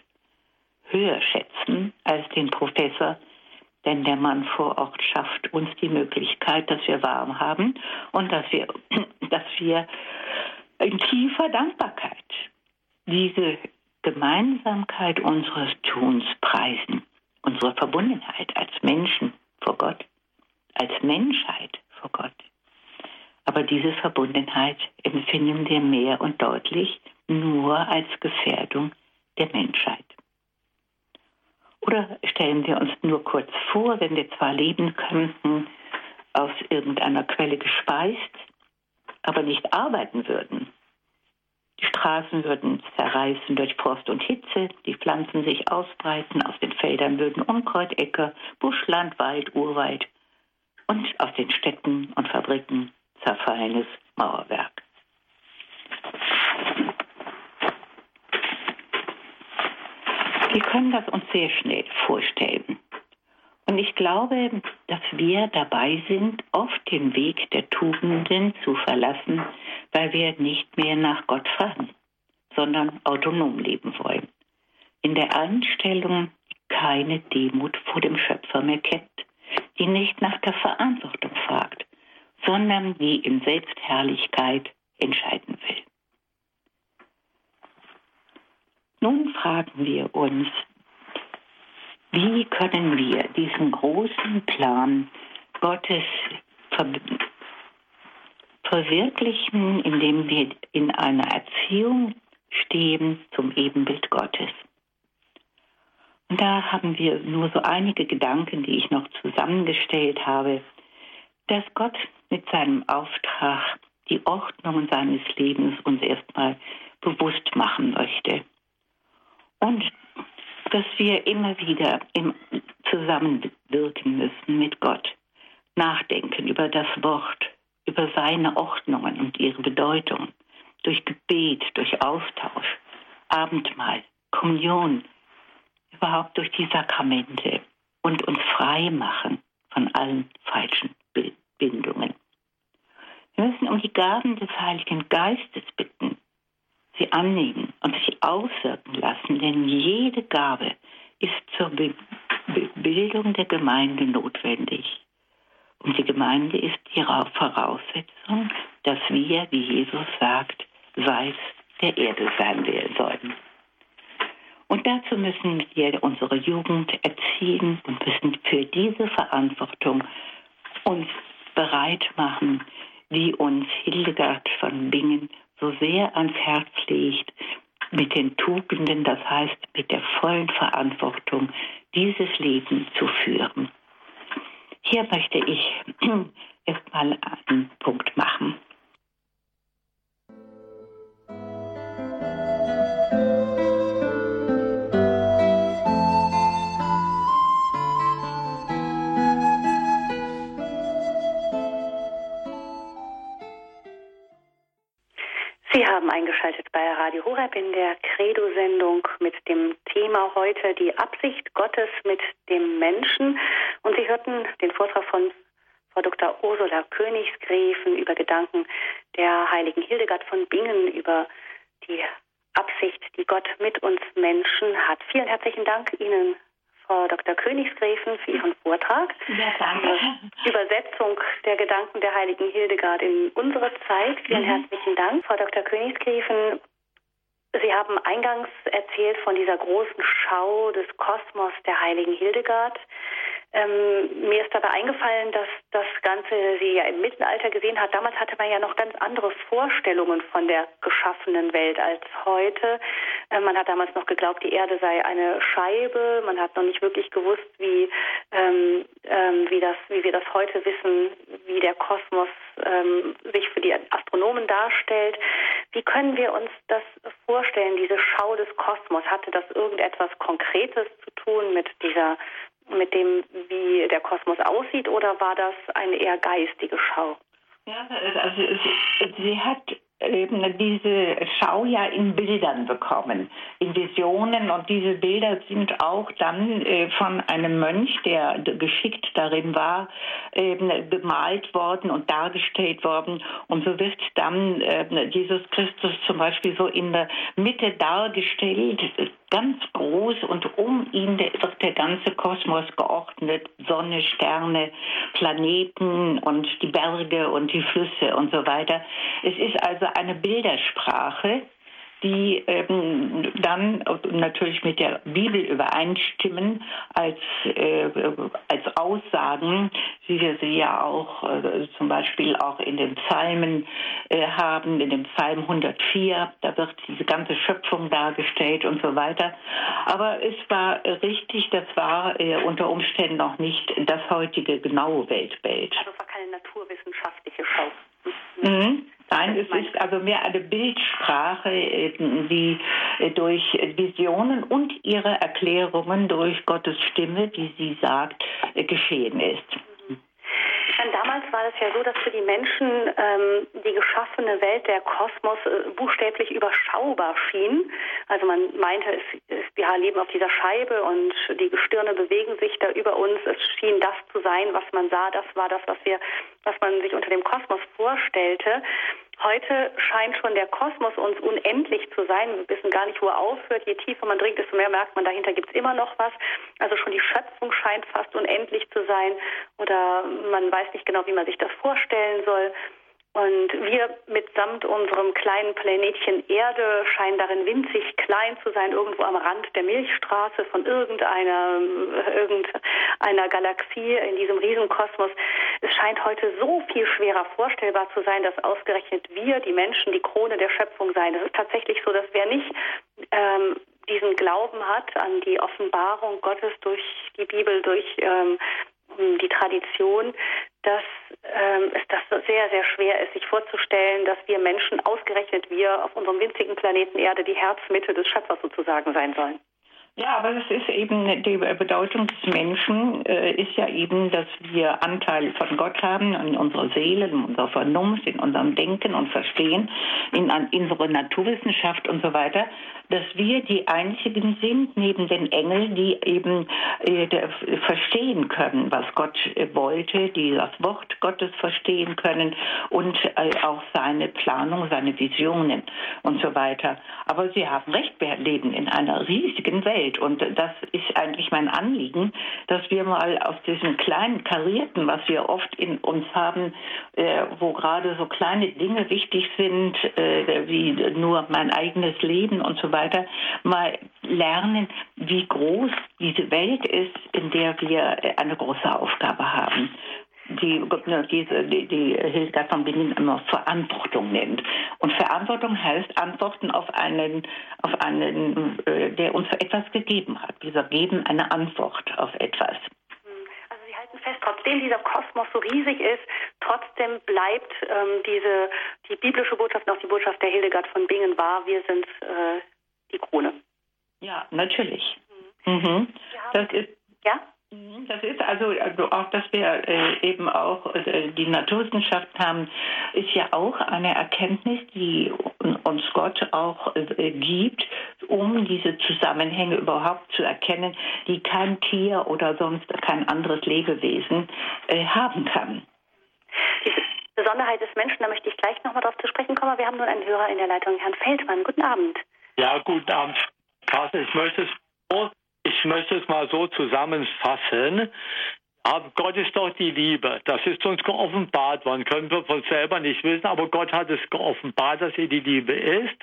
höher schätzen als den Professor, denn der Mann vor Ort schafft uns die Möglichkeit, dass wir warm haben und dass wir, dass wir in tiefer Dankbarkeit diese Gemeinsamkeit unseres Tuns preisen, unsere Verbundenheit als Menschen vor Gott, als Menschheit vor Gott. Aber diese Verbundenheit empfinden wir mehr und deutlich nur als Gefährdung der Menschheit. Oder stellen wir uns nur kurz vor, wenn wir zwar leben könnten, aus irgendeiner Quelle gespeist, aber nicht arbeiten würden. Die Straßen würden zerreißen durch Frost und Hitze, die Pflanzen sich ausbreiten, aus den Feldern würden Unkreuz, Äcker, Buschland, Wald, Urwald und aus den Städten und Fabriken zerfallenes Mauerwerk. Wir können das uns sehr schnell vorstellen. Und ich glaube, dass wir dabei sind, oft den Weg der Tugenden zu verlassen, weil wir nicht mehr nach Gott fragen, sondern autonom leben wollen. In der Einstellung keine Demut vor dem Schöpfer mehr kennt, die nicht nach der Verantwortung fragt, sondern die in Selbstherrlichkeit entscheiden will. Nun fragen wir uns, wie können wir diesen großen Plan Gottes ver verwirklichen, indem wir in einer Erziehung stehen zum Ebenbild Gottes. Und da haben wir nur so einige Gedanken, die ich noch zusammengestellt habe, dass Gott mit seinem Auftrag die Ordnung seines Lebens uns erstmal bewusst machen möchte und dass wir immer wieder im Zusammenwirken müssen mit Gott, nachdenken über das Wort, über seine Ordnungen und ihre Bedeutung, durch Gebet, durch Austausch, Abendmahl, Kommunion, überhaupt durch die Sakramente und uns frei machen von allen falschen Bindungen. Wir müssen um die Gaben des Heiligen Geistes bitten, sie annehmen und sich auswirken lassen, denn jede Gabe ist zur Be Be Bildung der Gemeinde notwendig. Und die Gemeinde ist die Voraussetzung, dass wir, wie Jesus sagt, Salz der Erde sein sollen. Und dazu müssen wir unsere Jugend erziehen und müssen für diese Verantwortung uns bereit machen, wie uns Hildegard von Bingen so sehr ans Herz legt, mit den Tugenden, das heißt mit der vollen Verantwortung, dieses Leben zu führen. Hier möchte ich erstmal einen Punkt machen. Haben eingeschaltet bei Radio Horeb in der Credo-Sendung mit dem Thema heute die Absicht Gottes mit dem Menschen. Und Sie hörten den Vortrag von Frau Dr. Ursula Königsgräfen über Gedanken der heiligen Hildegard von Bingen über die Absicht, die Gott mit uns Menschen hat. Vielen herzlichen Dank Ihnen, Frau Dr. Königsgräfen für Ihren Vortrag. Ja, danke. Übersetzung der Gedanken der heiligen Hildegard in unsere Zeit. Vielen mhm. herzlichen Dank, Frau Dr. Königsgräfen. Sie haben eingangs erzählt von dieser großen Schau des Kosmos der heiligen Hildegard. Ähm, mir ist dabei eingefallen, dass das Ganze sie ja im Mittelalter gesehen hat. Damals hatte man ja noch ganz andere Vorstellungen von der geschaffenen Welt als heute. Äh, man hat damals noch geglaubt, die Erde sei eine Scheibe. Man hat noch nicht wirklich gewusst, wie, ähm, ähm, wie, das, wie wir das heute wissen, wie der Kosmos ähm, sich für die Astronomen darstellt. Wie können wir uns das vorstellen, diese Schau des Kosmos? Hatte das irgendetwas Konkretes zu tun mit dieser mit dem, wie der Kosmos aussieht, oder war das eine eher geistige Schau? Ja, also sie, sie hat eben diese Schau ja in Bildern bekommen, in Visionen. Und diese Bilder sind auch dann äh, von einem Mönch, der geschickt darin war, eben gemalt worden und dargestellt worden. Und so wird dann äh, Jesus Christus zum Beispiel so in der Mitte dargestellt, ganz groß und um ihn wird der ganze Kosmos geordnet, Sonne, Sterne, Planeten und die Berge und die Flüsse und so weiter. Es ist also eine Bildersprache, die ähm, dann natürlich mit der Bibel übereinstimmen als, äh, als Aussagen, wie wir sie ja auch äh, zum Beispiel auch in den Psalmen äh, haben, in dem Psalm 104, da wird diese ganze Schöpfung dargestellt und so weiter. Aber es war richtig, das war äh, unter Umständen noch nicht das heutige genaue Weltbild. Also es war keine naturwissenschaftliche Schau. Mhm. Nein, es ist also mehr eine Bildsprache, die äh, durch Visionen und ihre Erklärungen durch Gottes Stimme, wie sie sagt, äh, geschehen ist. Denn damals war es ja so, dass für die Menschen ähm, die geschaffene Welt, der Kosmos, äh, buchstäblich überschaubar schien. Also man meinte, es, es, wir leben auf dieser Scheibe und die Gestirne bewegen sich da über uns. Es schien das zu sein, was man sah. Das war das, was wir, was man sich unter dem Kosmos vorstellte. Heute scheint schon der Kosmos uns unendlich zu sein. Wir wissen gar nicht, wo er aufhört. Je tiefer man dringt, desto mehr merkt man, dahinter gibt es immer noch was. Also schon die Schöpfung scheint fast unendlich zu sein. Oder man weiß nicht genau, wie man sich das vorstellen soll. Und wir mitsamt unserem kleinen Planetchen Erde scheinen darin winzig klein zu sein, irgendwo am Rand der Milchstraße von irgendeiner, irgendeiner Galaxie in diesem Riesenkosmos. Es scheint heute so viel schwerer vorstellbar zu sein, dass ausgerechnet wir, die Menschen, die Krone der Schöpfung seien. Es ist tatsächlich so, dass wer nicht ähm, diesen Glauben hat an die Offenbarung Gottes durch die Bibel, durch ähm, die Tradition, dass ähm, es das sehr, sehr schwer ist, sich vorzustellen, dass wir Menschen, ausgerechnet wir, auf unserem winzigen Planeten Erde die Herzmitte des Schöpfers sozusagen sein sollen. Ja, aber das ist eben die Bedeutung des Menschen äh, ist ja eben, dass wir Anteil von Gott haben in unserer Seele, in unserer Vernunft, in unserem Denken und Verstehen, in, in unserer Naturwissenschaft und so weiter, dass wir die einzigen sind neben den Engeln, die eben äh, verstehen können, was Gott äh, wollte, die das Wort Gottes verstehen können und äh, auch seine Planung, seine Visionen und so weiter. Aber Sie haben recht, wir leben in einer riesigen Welt. Welt. Und das eigentlich mein Anliegen, dass wir mal aus diesem kleinen Karierten, was wir oft in uns haben, äh, wo gerade so kleine Dinge wichtig sind, äh, wie nur mein eigenes Leben und so weiter, mal lernen, wie groß diese Welt ist, in der wir eine große Aufgabe haben die, ne, diese, die, die Hilda von Bingen immer Verantwortung nennt. Und Verantwortung heißt Antworten auf einen, auf einen, äh, der uns etwas gegeben hat. Dieser geben eine Antwort auf etwas. Also Sie halten fest, trotzdem dieser Kosmos so riesig ist, trotzdem bleibt ähm, diese, die biblische Botschaft noch die Botschaft der Hildegard von Bingen wahr. Wir sind äh, die Krone. Ja, natürlich. Mhm. Mhm. Das ist, ja? Mhm, das ist also, also auch, dass wir äh, eben auch äh, die Naturwissenschaft haben, ist ja auch eine Erkenntnis, die uns Gott auch äh, gibt, um diese Zusammenhänge überhaupt zu erkennen, die kein Tier oder sonst kein anderes Lebewesen äh, haben kann. Diese Besonderheit des Menschen, da möchte ich gleich nochmal drauf zu sprechen kommen. Wir haben nun einen Hörer in der Leitung, Herrn Feldmann. Guten Abend. Ja, guten Abend, Carsten. Ich möchte es ich möchte es mal so zusammenfassen. Aber Gott ist doch die Liebe. Das ist uns geoffenbart worden. Können wir von selber nicht wissen, aber Gott hat es geoffenbart, dass er die Liebe ist.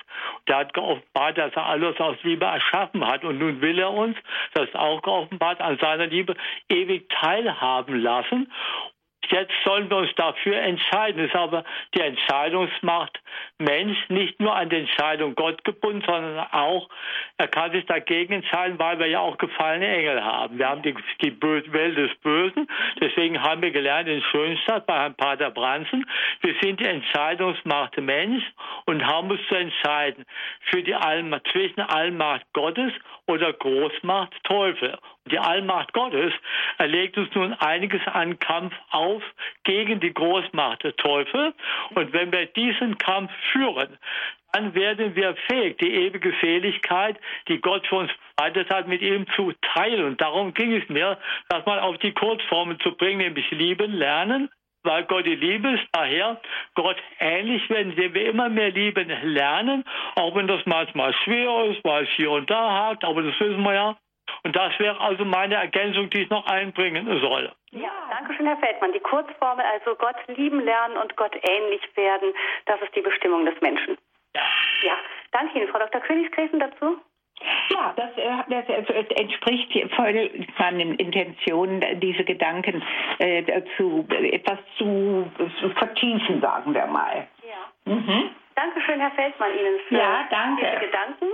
Der hat geoffenbart, dass er alles aus Liebe erschaffen hat. Und nun will er uns, das ist auch geoffenbart, an seiner Liebe ewig teilhaben lassen. Jetzt sollen wir uns dafür entscheiden. Es ist aber die Entscheidungsmacht Mensch nicht nur an die Entscheidung Gott gebunden, sondern auch, er kann sich dagegen entscheiden, weil wir ja auch gefallene Engel haben. Wir haben die, die Welt des Bösen. Deswegen haben wir gelernt in Schönstadt bei Herrn Pater Bransen, wir sind die Entscheidungsmacht Mensch und haben uns zu entscheiden für die Allmacht, zwischen Allmacht Gottes oder Großmacht Teufel. Die Allmacht Gottes erlegt uns nun einiges an Kampf auf gegen die Großmacht Teufel. Und wenn wir diesen Kampf führen, dann werden wir fähig, die ewige Seligkeit, die Gott für uns bereitet hat, mit ihm zu teilen. Und darum ging es mir, das mal auf die Kurzformel zu bringen, nämlich lieben, lernen, weil Gott die Liebe ist. Daher Gott ähnlich werden, indem wir immer mehr lieben lernen, auch wenn das manchmal schwer ist, weil es hier und da hakt, aber das wissen wir ja. Und das wäre also meine Ergänzung, die ich noch einbringen soll. Ja, danke schön, Herr Feldmann. Die Kurzformel, also Gott lieben lernen und Gott ähnlich werden, das ist die Bestimmung des Menschen. Ja. Ja, danke Ihnen. Frau Dr. Königsgräfen dazu? Ja, das, äh, das, entspricht voll meinen Intentionen, diese Gedanken äh, zu etwas zu, zu, vertiefen, sagen wir mal. Ja. Mhm. Dankeschön, Herr Feldmann, Ihnen für ja, danke. diese Gedanken.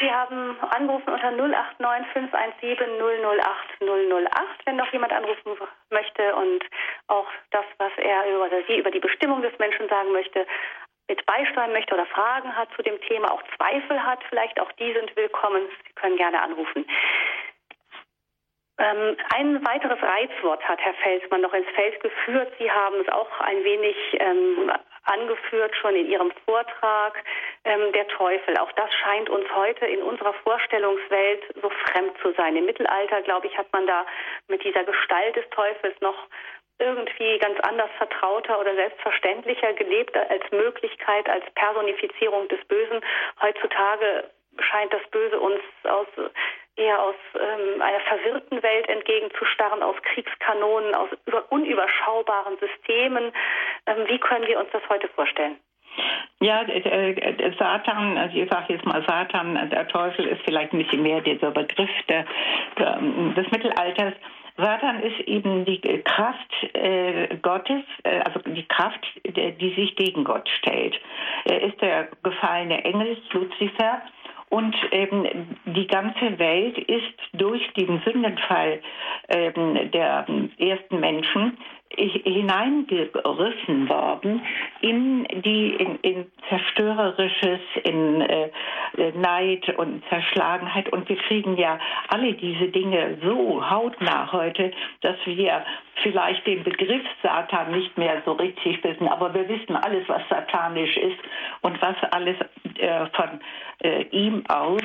Sie haben angerufen unter 089 517 008 008, wenn noch jemand anrufen möchte und auch das, was er über, oder sie über die Bestimmung des Menschen sagen möchte, mit beisteuern möchte oder Fragen hat zu dem Thema, auch Zweifel hat, vielleicht auch die sind willkommen. Sie können gerne anrufen. Ähm, ein weiteres Reizwort hat Herr Felsmann noch ins Feld geführt. Sie haben es auch ein wenig ähm, angeführt schon in Ihrem Vortrag, ähm, der Teufel. Auch das scheint uns heute in unserer Vorstellungswelt so fremd zu sein. Im Mittelalter, glaube ich, hat man da mit dieser Gestalt des Teufels noch irgendwie ganz anders vertrauter oder selbstverständlicher gelebt als Möglichkeit, als Personifizierung des Bösen. Heutzutage scheint das Böse uns aus eher aus ähm, einer verwirrten Welt entgegenzustarren, aus Kriegskanonen, aus über, unüberschaubaren Systemen. Ähm, wie können wir uns das heute vorstellen? Ja, der Satan, also ich sage jetzt mal Satan, der Teufel ist vielleicht ein bisschen mehr dieser Begriff der, der, des Mittelalters. Satan ist eben die Kraft äh, Gottes, äh, also die Kraft, die, sich gegen Gott stellt. Er ist der gefallene Engel Luzifer Und ähm, die ganze Welt ist durch den Sündenfall ähm, der ersten Menschen hineingerissen worden in die in, in zerstörerisches, in äh, Neid und Zerschlagenheit. Und wir kriegen ja alle diese Dinge so hautnah heute, dass wir vielleicht den Begriff Satan nicht mehr so richtig wissen, aber wir wissen alles, was satanisch ist und was alles äh, von äh, ihm aus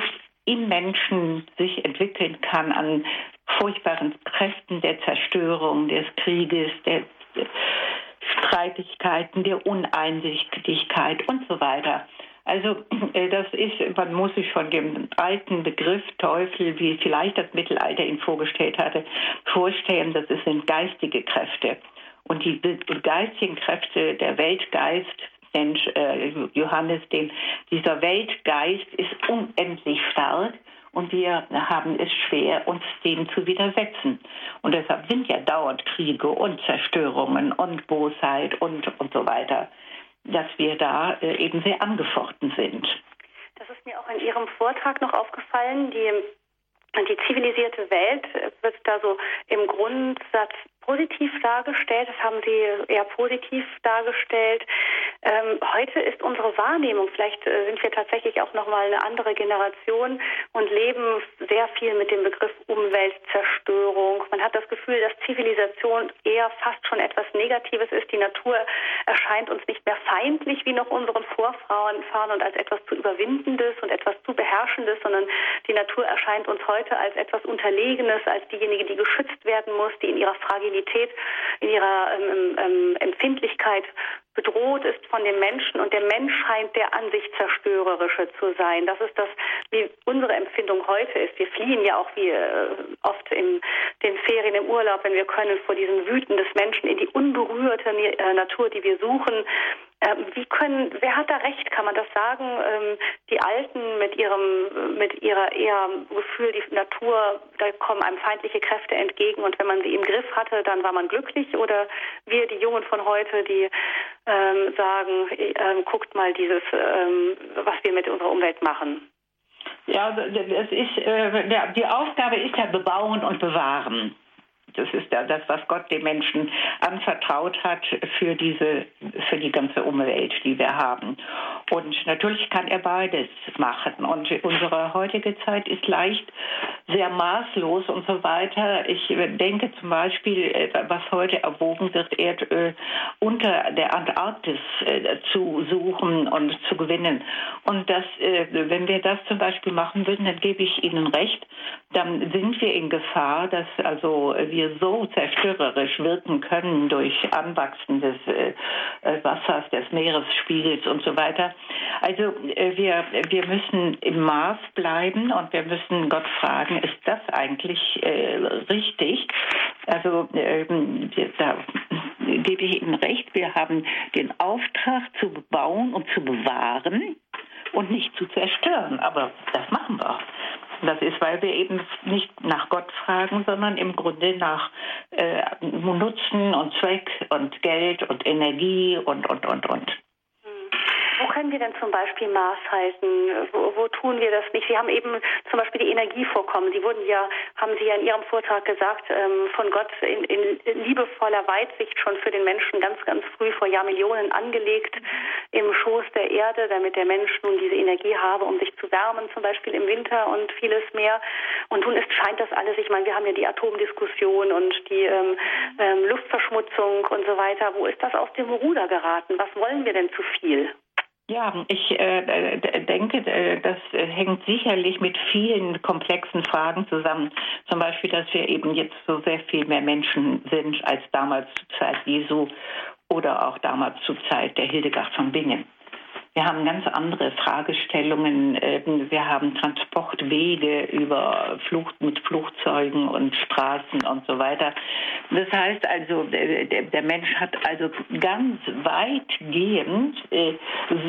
im Menschen sich entwickeln kann an furchtbaren Kräften der Zerstörung, des Krieges, der Streitigkeiten, der Uneinsichtigkeit und so weiter. Also äh, das ist, man muss sich von dem alten Begriff Teufel, wie vielleicht das Mittelalter ihn vorgestellt hatte, vorstellen, das sind geistige Kräfte. Und die geistigen Kräfte, der Weltgeist, nennt äh, Johannes den, dieser Weltgeist ist unendlich stark und wir haben es schwer, uns dem zu widersetzen. Und deshalb sind ja dauernd Kriege und Zerstörungen und Bosheit und, und so weiter, dass wir da äh, eben sehr angefochten sind. Das ist mir auch in Ihrem Vortrag noch aufgefallen. Die, die zivilisierte Welt wird da so im Grundsatz positiv dargestellt, das haben Sie eher positiv dargestellt. Ähm, heute ist unsere Wahrnehmung, vielleicht äh, sind wir tatsächlich auch nochmal eine andere Generation und leben sehr viel mit dem Begriff Umweltzerstörung. Man hat das Gefühl, dass Zivilisation eher fast schon etwas Negatives ist. Die Natur erscheint uns nicht mehr feindlich wie noch unseren Vorfahren und als etwas zu Überwindendes und etwas zu Beherrschendes, sondern die Natur erscheint uns heute als etwas Unterlegenes, als diejenige, die geschützt werden muss, die in ihrer Fragilität in ihrer ähm, ähm, Empfindlichkeit bedroht ist von dem Menschen und der Mensch scheint der an sich zerstörerische zu sein. Das ist das, wie unsere Empfindung heute ist. Wir fliehen ja auch wie äh, oft in den Ferien im Urlaub, wenn wir können, vor diesen Wüten des Menschen in die unberührte äh, Natur, die wir suchen. Ähm, wie können, wer hat da recht? Kann man das sagen? Ähm, die Alten mit ihrem, mit ihrer eher Gefühl, die Natur, da kommen einem feindliche Kräfte entgegen und wenn man sie im Griff hatte, dann war man glücklich? Oder wir, die Jungen von heute, die ähm, sagen, ähm, guckt mal dieses, ähm, was wir mit unserer Umwelt machen? Ja, das ist, äh, die Aufgabe ist ja bebauen und bewahren. Das ist ja das, was Gott dem Menschen anvertraut hat für diese, für die ganze Umwelt, die wir haben. Und natürlich kann er beides machen. Und unsere heutige Zeit ist leicht sehr maßlos und so weiter. Ich denke zum Beispiel, äh, was heute erwogen wird, Erdöl unter der Antarktis äh, zu suchen und zu gewinnen. Und das, äh, wenn wir das zum Beispiel machen würden, dann gebe ich Ihnen recht, dann sind wir in Gefahr, dass also wir wir so zerstörerisch wirken können durch Anwachsen des äh, äh, Wassers, des Meeresspiegels und so weiter. Also äh, wir, wir müssen im Maß bleiben und wir müssen Gott fragen, ist das eigentlich äh, richtig? Also ähm, da gebe ich Ihnen recht, wir haben den Auftrag zu bauen und zu bewahren und nicht zu zerstören. Aber das machen wir. Das ist, weil wir eben nicht nach Gott fragen, sondern im Grunde nach äh, Nutzen und Zweck und Geld und Energie und, und, und, und. Wo können wir denn zum Beispiel Maß halten? Wo, wo, tun wir das nicht? Sie haben eben zum Beispiel die Energievorkommen. Sie wurden ja, haben Sie ja in Ihrem Vortrag gesagt, ähm, von Gott in, in, liebevoller Weitsicht schon für den Menschen ganz, ganz früh vor Jahrmillionen angelegt im Schoß der Erde, damit der Mensch nun diese Energie habe, um sich zu wärmen, zum Beispiel im Winter und vieles mehr. Und nun ist, scheint das alles, ich meine, wir haben ja die Atomdiskussion und die ähm, ähm, Luftverschmutzung und so weiter. Wo ist das aus dem Ruder geraten? Was wollen wir denn zu viel? Ja, ich äh, denke, das hängt sicherlich mit vielen komplexen Fragen zusammen. Zum Beispiel, dass wir eben jetzt so sehr viel mehr Menschen sind als damals zur Zeit Jesu oder auch damals zur Zeit der Hildegard von Bingen. Wir haben ganz andere Fragestellungen. Ähm, wir haben Transportwege über Flucht mit Flugzeugen und Straßen und so weiter. Das heißt also, der Mensch hat also ganz weitgehend äh,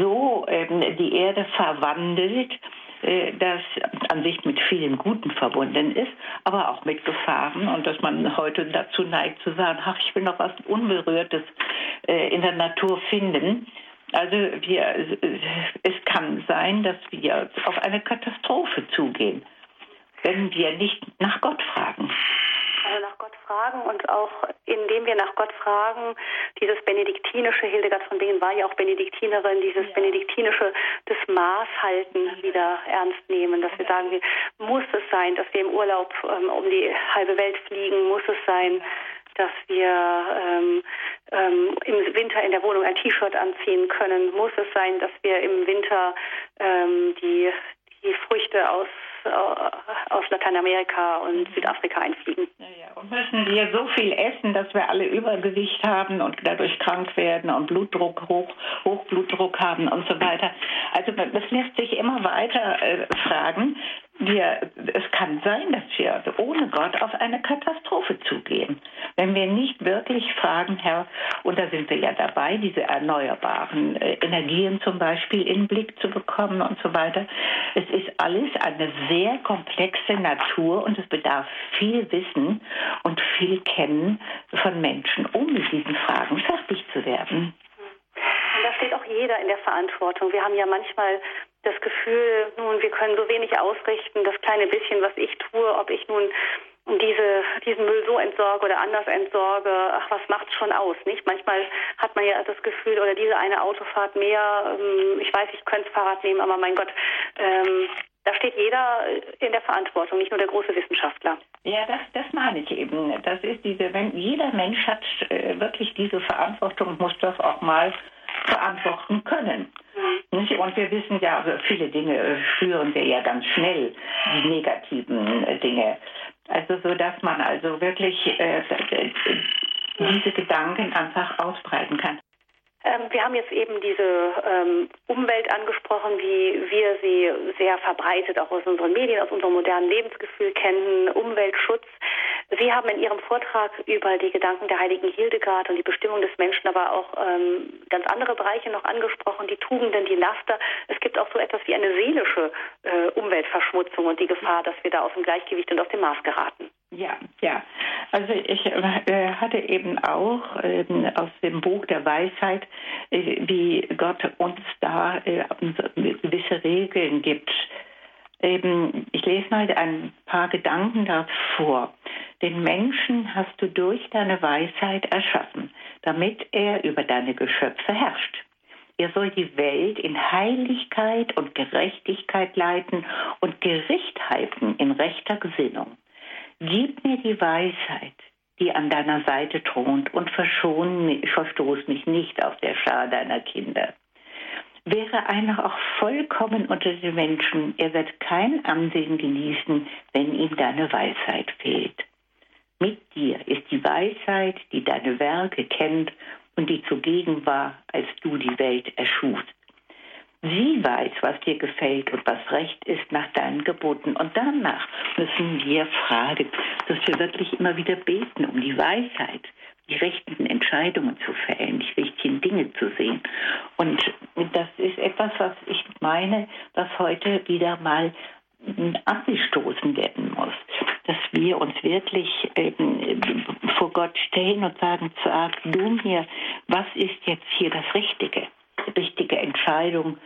so ähm, die Erde verwandelt, äh, das an sich mit vielen Guten verbunden ist, aber auch mit Gefahren und dass man heute dazu neigt zu sagen, ach, ich will noch was Unberührtes äh, in der Natur finden. Also wir, es kann sein, dass wir auf eine Katastrophe zugehen, wenn wir nicht nach Gott fragen. Also nach Gott fragen und auch indem wir nach Gott fragen, dieses benediktinische, Hildegard von Bingen war ja auch Benediktinerin, dieses ja. benediktinische, das Maß halten wieder ernst nehmen, dass wir sagen, muss es sein, dass wir im Urlaub ähm, um die halbe Welt fliegen, muss es sein, dass wir ähm, ähm, im Winter in der Wohnung ein T-Shirt anziehen können, muss es sein, dass wir im Winter ähm, die, die Früchte aus äh, aus Lateinamerika und mhm. Südafrika einfliegen. Ja, ja. Und müssen wir so viel essen, dass wir alle Übergewicht haben und dadurch krank werden und Blutdruck hoch, Hochblutdruck haben und so weiter. Also das lässt sich immer weiter äh, fragen wir, es kann sein, dass wir ohne Gott auf eine Katastrophe zugehen. Wenn wir nicht wirklich fragen, Herr, und da sind wir ja dabei, diese erneuerbaren äh, Energien zum Beispiel in den Blick zu bekommen und so weiter. Es ist alles eine sehr komplexe Natur und es bedarf viel Wissen und viel Kennen von Menschen, um mit diesen Fragen fertig zu werden. Und da steht auch jeder in der Verantwortung. Wir haben ja manchmal das Gefühl, nun, wir können so wenig ausrichten, das kleine bisschen, was ich tue, ob ich nun diese, diesen Müll so entsorge oder anders entsorge, ach, was macht's schon aus, nicht? Manchmal hat man ja das Gefühl, oder diese eine Autofahrt mehr, ähm, ich weiß, ich könnte das Fahrrad nehmen, aber mein Gott, ähm, da steht jeder in der Verantwortung, nicht nur der große Wissenschaftler. Ja, das, das meine ich eben. Das ist diese, wenn jeder Mensch hat äh, wirklich diese Verantwortung, muss das auch mal verantworten können. Mhm. Und wir wissen ja, also viele Dinge spüren wir ja ganz schnell, die negativen äh, Dinge. Also so, dass man also wirklich äh, diese Gedanken einfach ausbreiten kann. Ähm, wir haben jetzt eben diese ähm, Umwelt angesprochen, wie wir sie sehr verbreitet auch aus unseren Medien, aus unserem modernen Lebensgefühl kennen, Umweltschutz. Sie haben in Ihrem Vortrag über die Gedanken der heiligen Hildegard und die Bestimmung des Menschen aber auch ähm, ganz andere Bereiche noch angesprochen, die Tugenden, die Laster. Es gibt auch so etwas wie eine seelische äh, Umweltverschmutzung und die Gefahr, dass wir da aus dem Gleichgewicht und aus dem Maß geraten. Ja, ja. Also ich äh, hatte eben auch äh, aus dem Buch der Weisheit, äh, wie Gott uns da äh, gewisse Regeln gibt. Eben, ich lese mal ein paar Gedanken davor. Den Menschen hast du durch deine Weisheit erschaffen, damit er über deine Geschöpfe herrscht. Er soll die Welt in Heiligkeit und Gerechtigkeit leiten und Gericht halten in rechter Gesinnung. Gib mir die Weisheit, die an deiner Seite thront, und verschon, verstoß mich nicht auf der Schar deiner Kinder. Wäre einer auch vollkommen unter den Menschen, er wird kein Ansehen genießen, wenn ihm deine Weisheit fehlt. Mit dir ist die Weisheit, die deine Werke kennt und die zugegen war, als du die Welt erschufst. Sie weiß, was dir gefällt und was recht ist nach deinen Geboten. Und danach müssen wir fragen, dass wir wirklich immer wieder beten um die Weisheit, die rechten Entscheidungen zu fällen, die richtigen Dinge zu sehen. Und das ist etwas, was ich meine, was heute wieder mal angestoßen werden muss, dass wir uns wirklich ähm, vor Gott stellen und sagen, sag du mir, was ist jetzt hier das Richtige? richtige Entscheidung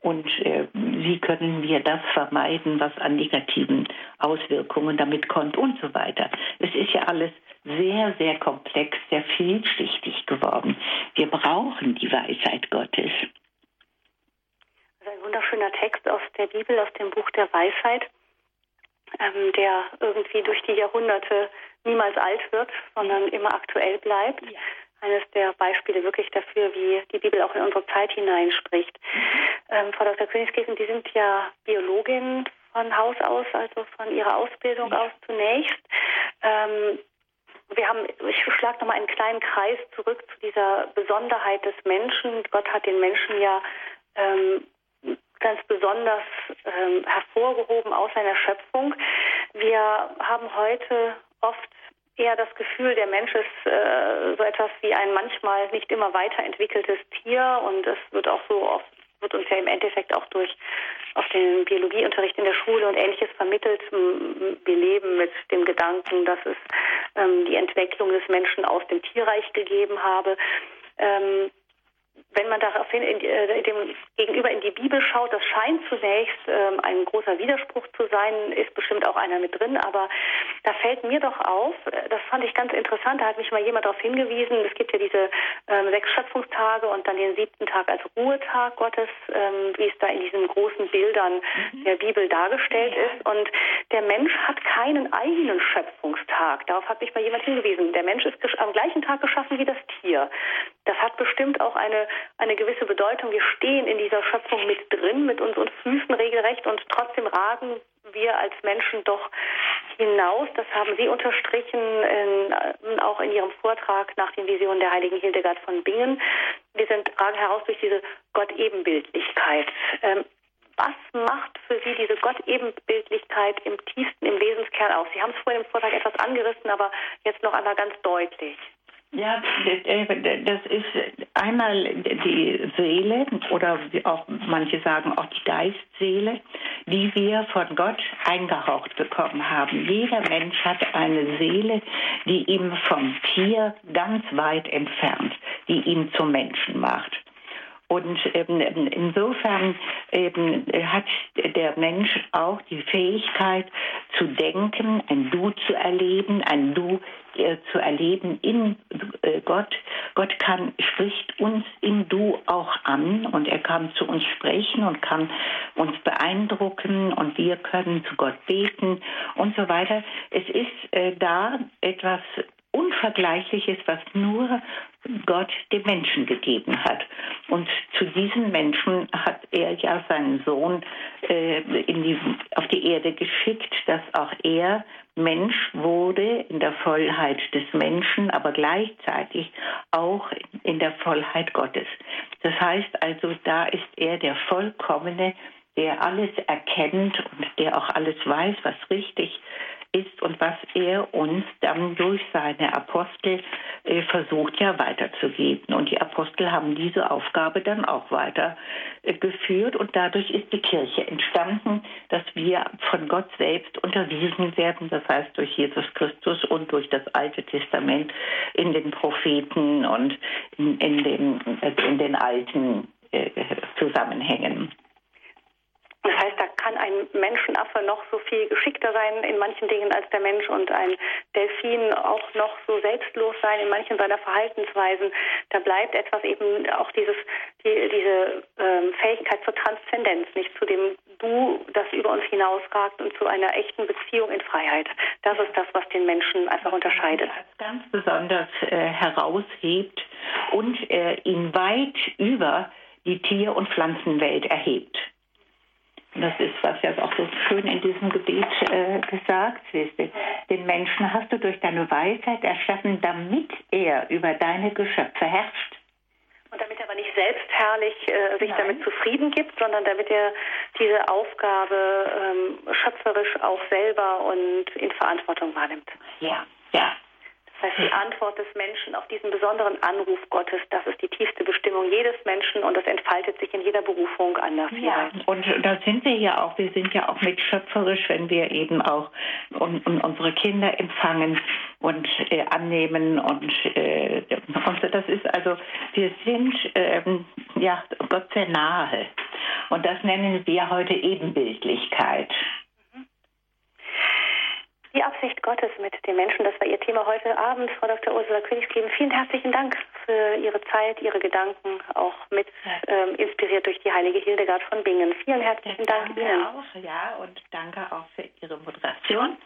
und äh, wie können wir das vermeiden, was an negativen Auswirkungen damit kommt und so weiter. Es ist ja alles sehr, sehr komplex, sehr vielschichtig geworden. Wir brauchen die Weisheit Gottes. Das ist ein wunderschöner Text aus der Bibel, aus dem Buch der Weisheit, ähm, der irgendwie durch die Jahrhunderte niemals alt wird, sondern immer aktuell bleibt. Ja eines der Beispiele wirklich dafür, wie die Bibel auch in unsere Zeit hineinspricht. Ähm, Frau Dr. Königskirchen, Sie sind ja Biologin von Haus aus, also von Ihrer Ausbildung aus zunächst. Ähm, wir haben, ich schlage nochmal einen kleinen Kreis zurück zu dieser Besonderheit des Menschen. Gott hat den Menschen ja ähm, ganz besonders ähm, hervorgehoben aus seiner Schöpfung. Wir haben heute oft eher das Gefühl, der Mensch ist äh, so etwas wie ein manchmal nicht immer weiterentwickeltes Tier und es wird auch so oft wird uns ja im Endeffekt auch durch auf den Biologieunterricht in der Schule und ähnliches vermittelt. Wir leben mit dem Gedanken, dass es ähm, die Entwicklung des Menschen aus dem Tierreich gegeben habe. Ähm, wenn man daraufhin in, äh, dem gegenüber in die Bibel schaut, das scheint zunächst ähm, ein großer Widerspruch zu sein, ist bestimmt auch einer mit drin, aber da fällt mir doch auf, äh, das fand ich ganz interessant, da hat mich mal jemand darauf hingewiesen, es gibt ja diese ähm, sechs Schöpfungstage und dann den siebten Tag als Ruhetag Gottes, ähm, wie es da in diesen großen Bildern mhm. der Bibel dargestellt ja. ist. Und der Mensch hat keinen eigenen Schöpfungstag. Darauf hat mich mal jemand hingewiesen. Der Mensch ist am gleichen Tag geschaffen wie das Tier. Das hat bestimmt auch eine eine gewisse Bedeutung. Wir stehen in dieser Schöpfung mit drin, mit unseren Füßen regelrecht und trotzdem ragen wir als Menschen doch hinaus. Das haben Sie unterstrichen, in, auch in Ihrem Vortrag nach den Visionen der heiligen Hildegard von Bingen. Wir sind, ragen heraus durch diese Gott-Ebenbildlichkeit. Ähm, was macht für Sie diese Gott-Ebenbildlichkeit im tiefsten, im Wesenskern aus? Sie haben es vorhin im Vortrag etwas angerissen, aber jetzt noch einmal ganz deutlich. Ja, das ist einmal die Seele oder auch manche sagen auch die Geistseele, die wir von Gott eingehaucht bekommen haben. Jeder Mensch hat eine Seele, die ihm vom Tier ganz weit entfernt, die ihn zum Menschen macht. Und ähm, insofern ähm, hat der Mensch auch die Fähigkeit zu denken, ein Du zu erleben, ein Du äh, zu erleben in äh, Gott. Gott kann, spricht uns im Du auch an und er kann zu uns sprechen und kann uns beeindrucken und wir können zu Gott beten und so weiter. Es ist äh, da etwas Unvergleichliches, was nur Gott dem Menschen gegeben hat. Und zu diesen Menschen hat er ja seinen Sohn äh, die, auf die Erde geschickt, dass auch er Mensch wurde in der Vollheit des Menschen, aber gleichzeitig auch in der Vollheit Gottes. Das heißt also, da ist er der Vollkommene, der alles erkennt und der auch alles weiß, was richtig ist ist und was er uns dann durch seine Apostel äh, versucht ja weiterzugeben. Und die Apostel haben diese Aufgabe dann auch weitergeführt äh, und dadurch ist die Kirche entstanden, dass wir von Gott selbst unterwiesen werden, das heißt durch Jesus Christus und durch das Alte Testament in den Propheten und in, in, den, äh, in den alten äh, Zusammenhängen. Das heißt, da kann ein Menschenaffe noch so viel geschickter sein in manchen Dingen als der Mensch und ein Delfin auch noch so selbstlos sein in manchen seiner Verhaltensweisen. Da bleibt etwas eben auch dieses, die, diese ähm, Fähigkeit zur Transzendenz, nicht zu dem Du, das über uns hinausragt und zu einer echten Beziehung in Freiheit. Das ist das, was den Menschen einfach unterscheidet. Ganz besonders äh, heraushebt und äh, ihn weit über die Tier- und Pflanzenwelt erhebt. Das ist, was ja auch so schön in diesem Gebet äh, gesagt ist. Den Menschen hast du durch deine Weisheit erschaffen, damit er über deine Geschöpfe herrscht. Und damit er aber nicht selbstherrlich äh, sich Nein. damit zufrieden gibt, sondern damit er diese Aufgabe ähm, schöpferisch auch selber und in Verantwortung wahrnimmt. Ja, ja. Das heißt, die Antwort des Menschen auf diesen besonderen Anruf Gottes, das ist die tiefste Bestimmung jedes Menschen und das entfaltet sich in jeder Berufung anders. Ja, und da sind wir ja auch, wir sind ja auch mit schöpferisch, wenn wir eben auch un, un, unsere Kinder empfangen und äh, annehmen und, äh, und das ist also, wir sind ähm, ja Gott sehr nahe und das nennen wir heute Ebenbildlichkeit. Die Absicht Gottes mit den Menschen, das war Ihr Thema heute Abend, Frau Dr. Ursula Königsleben. Vielen herzlichen Dank für Ihre Zeit, Ihre Gedanken, auch mit ähm, inspiriert durch die heilige Hildegard von Bingen. Vielen herzlichen Dank Ihnen. Auch, ja, und danke auch für Ihre Moderation.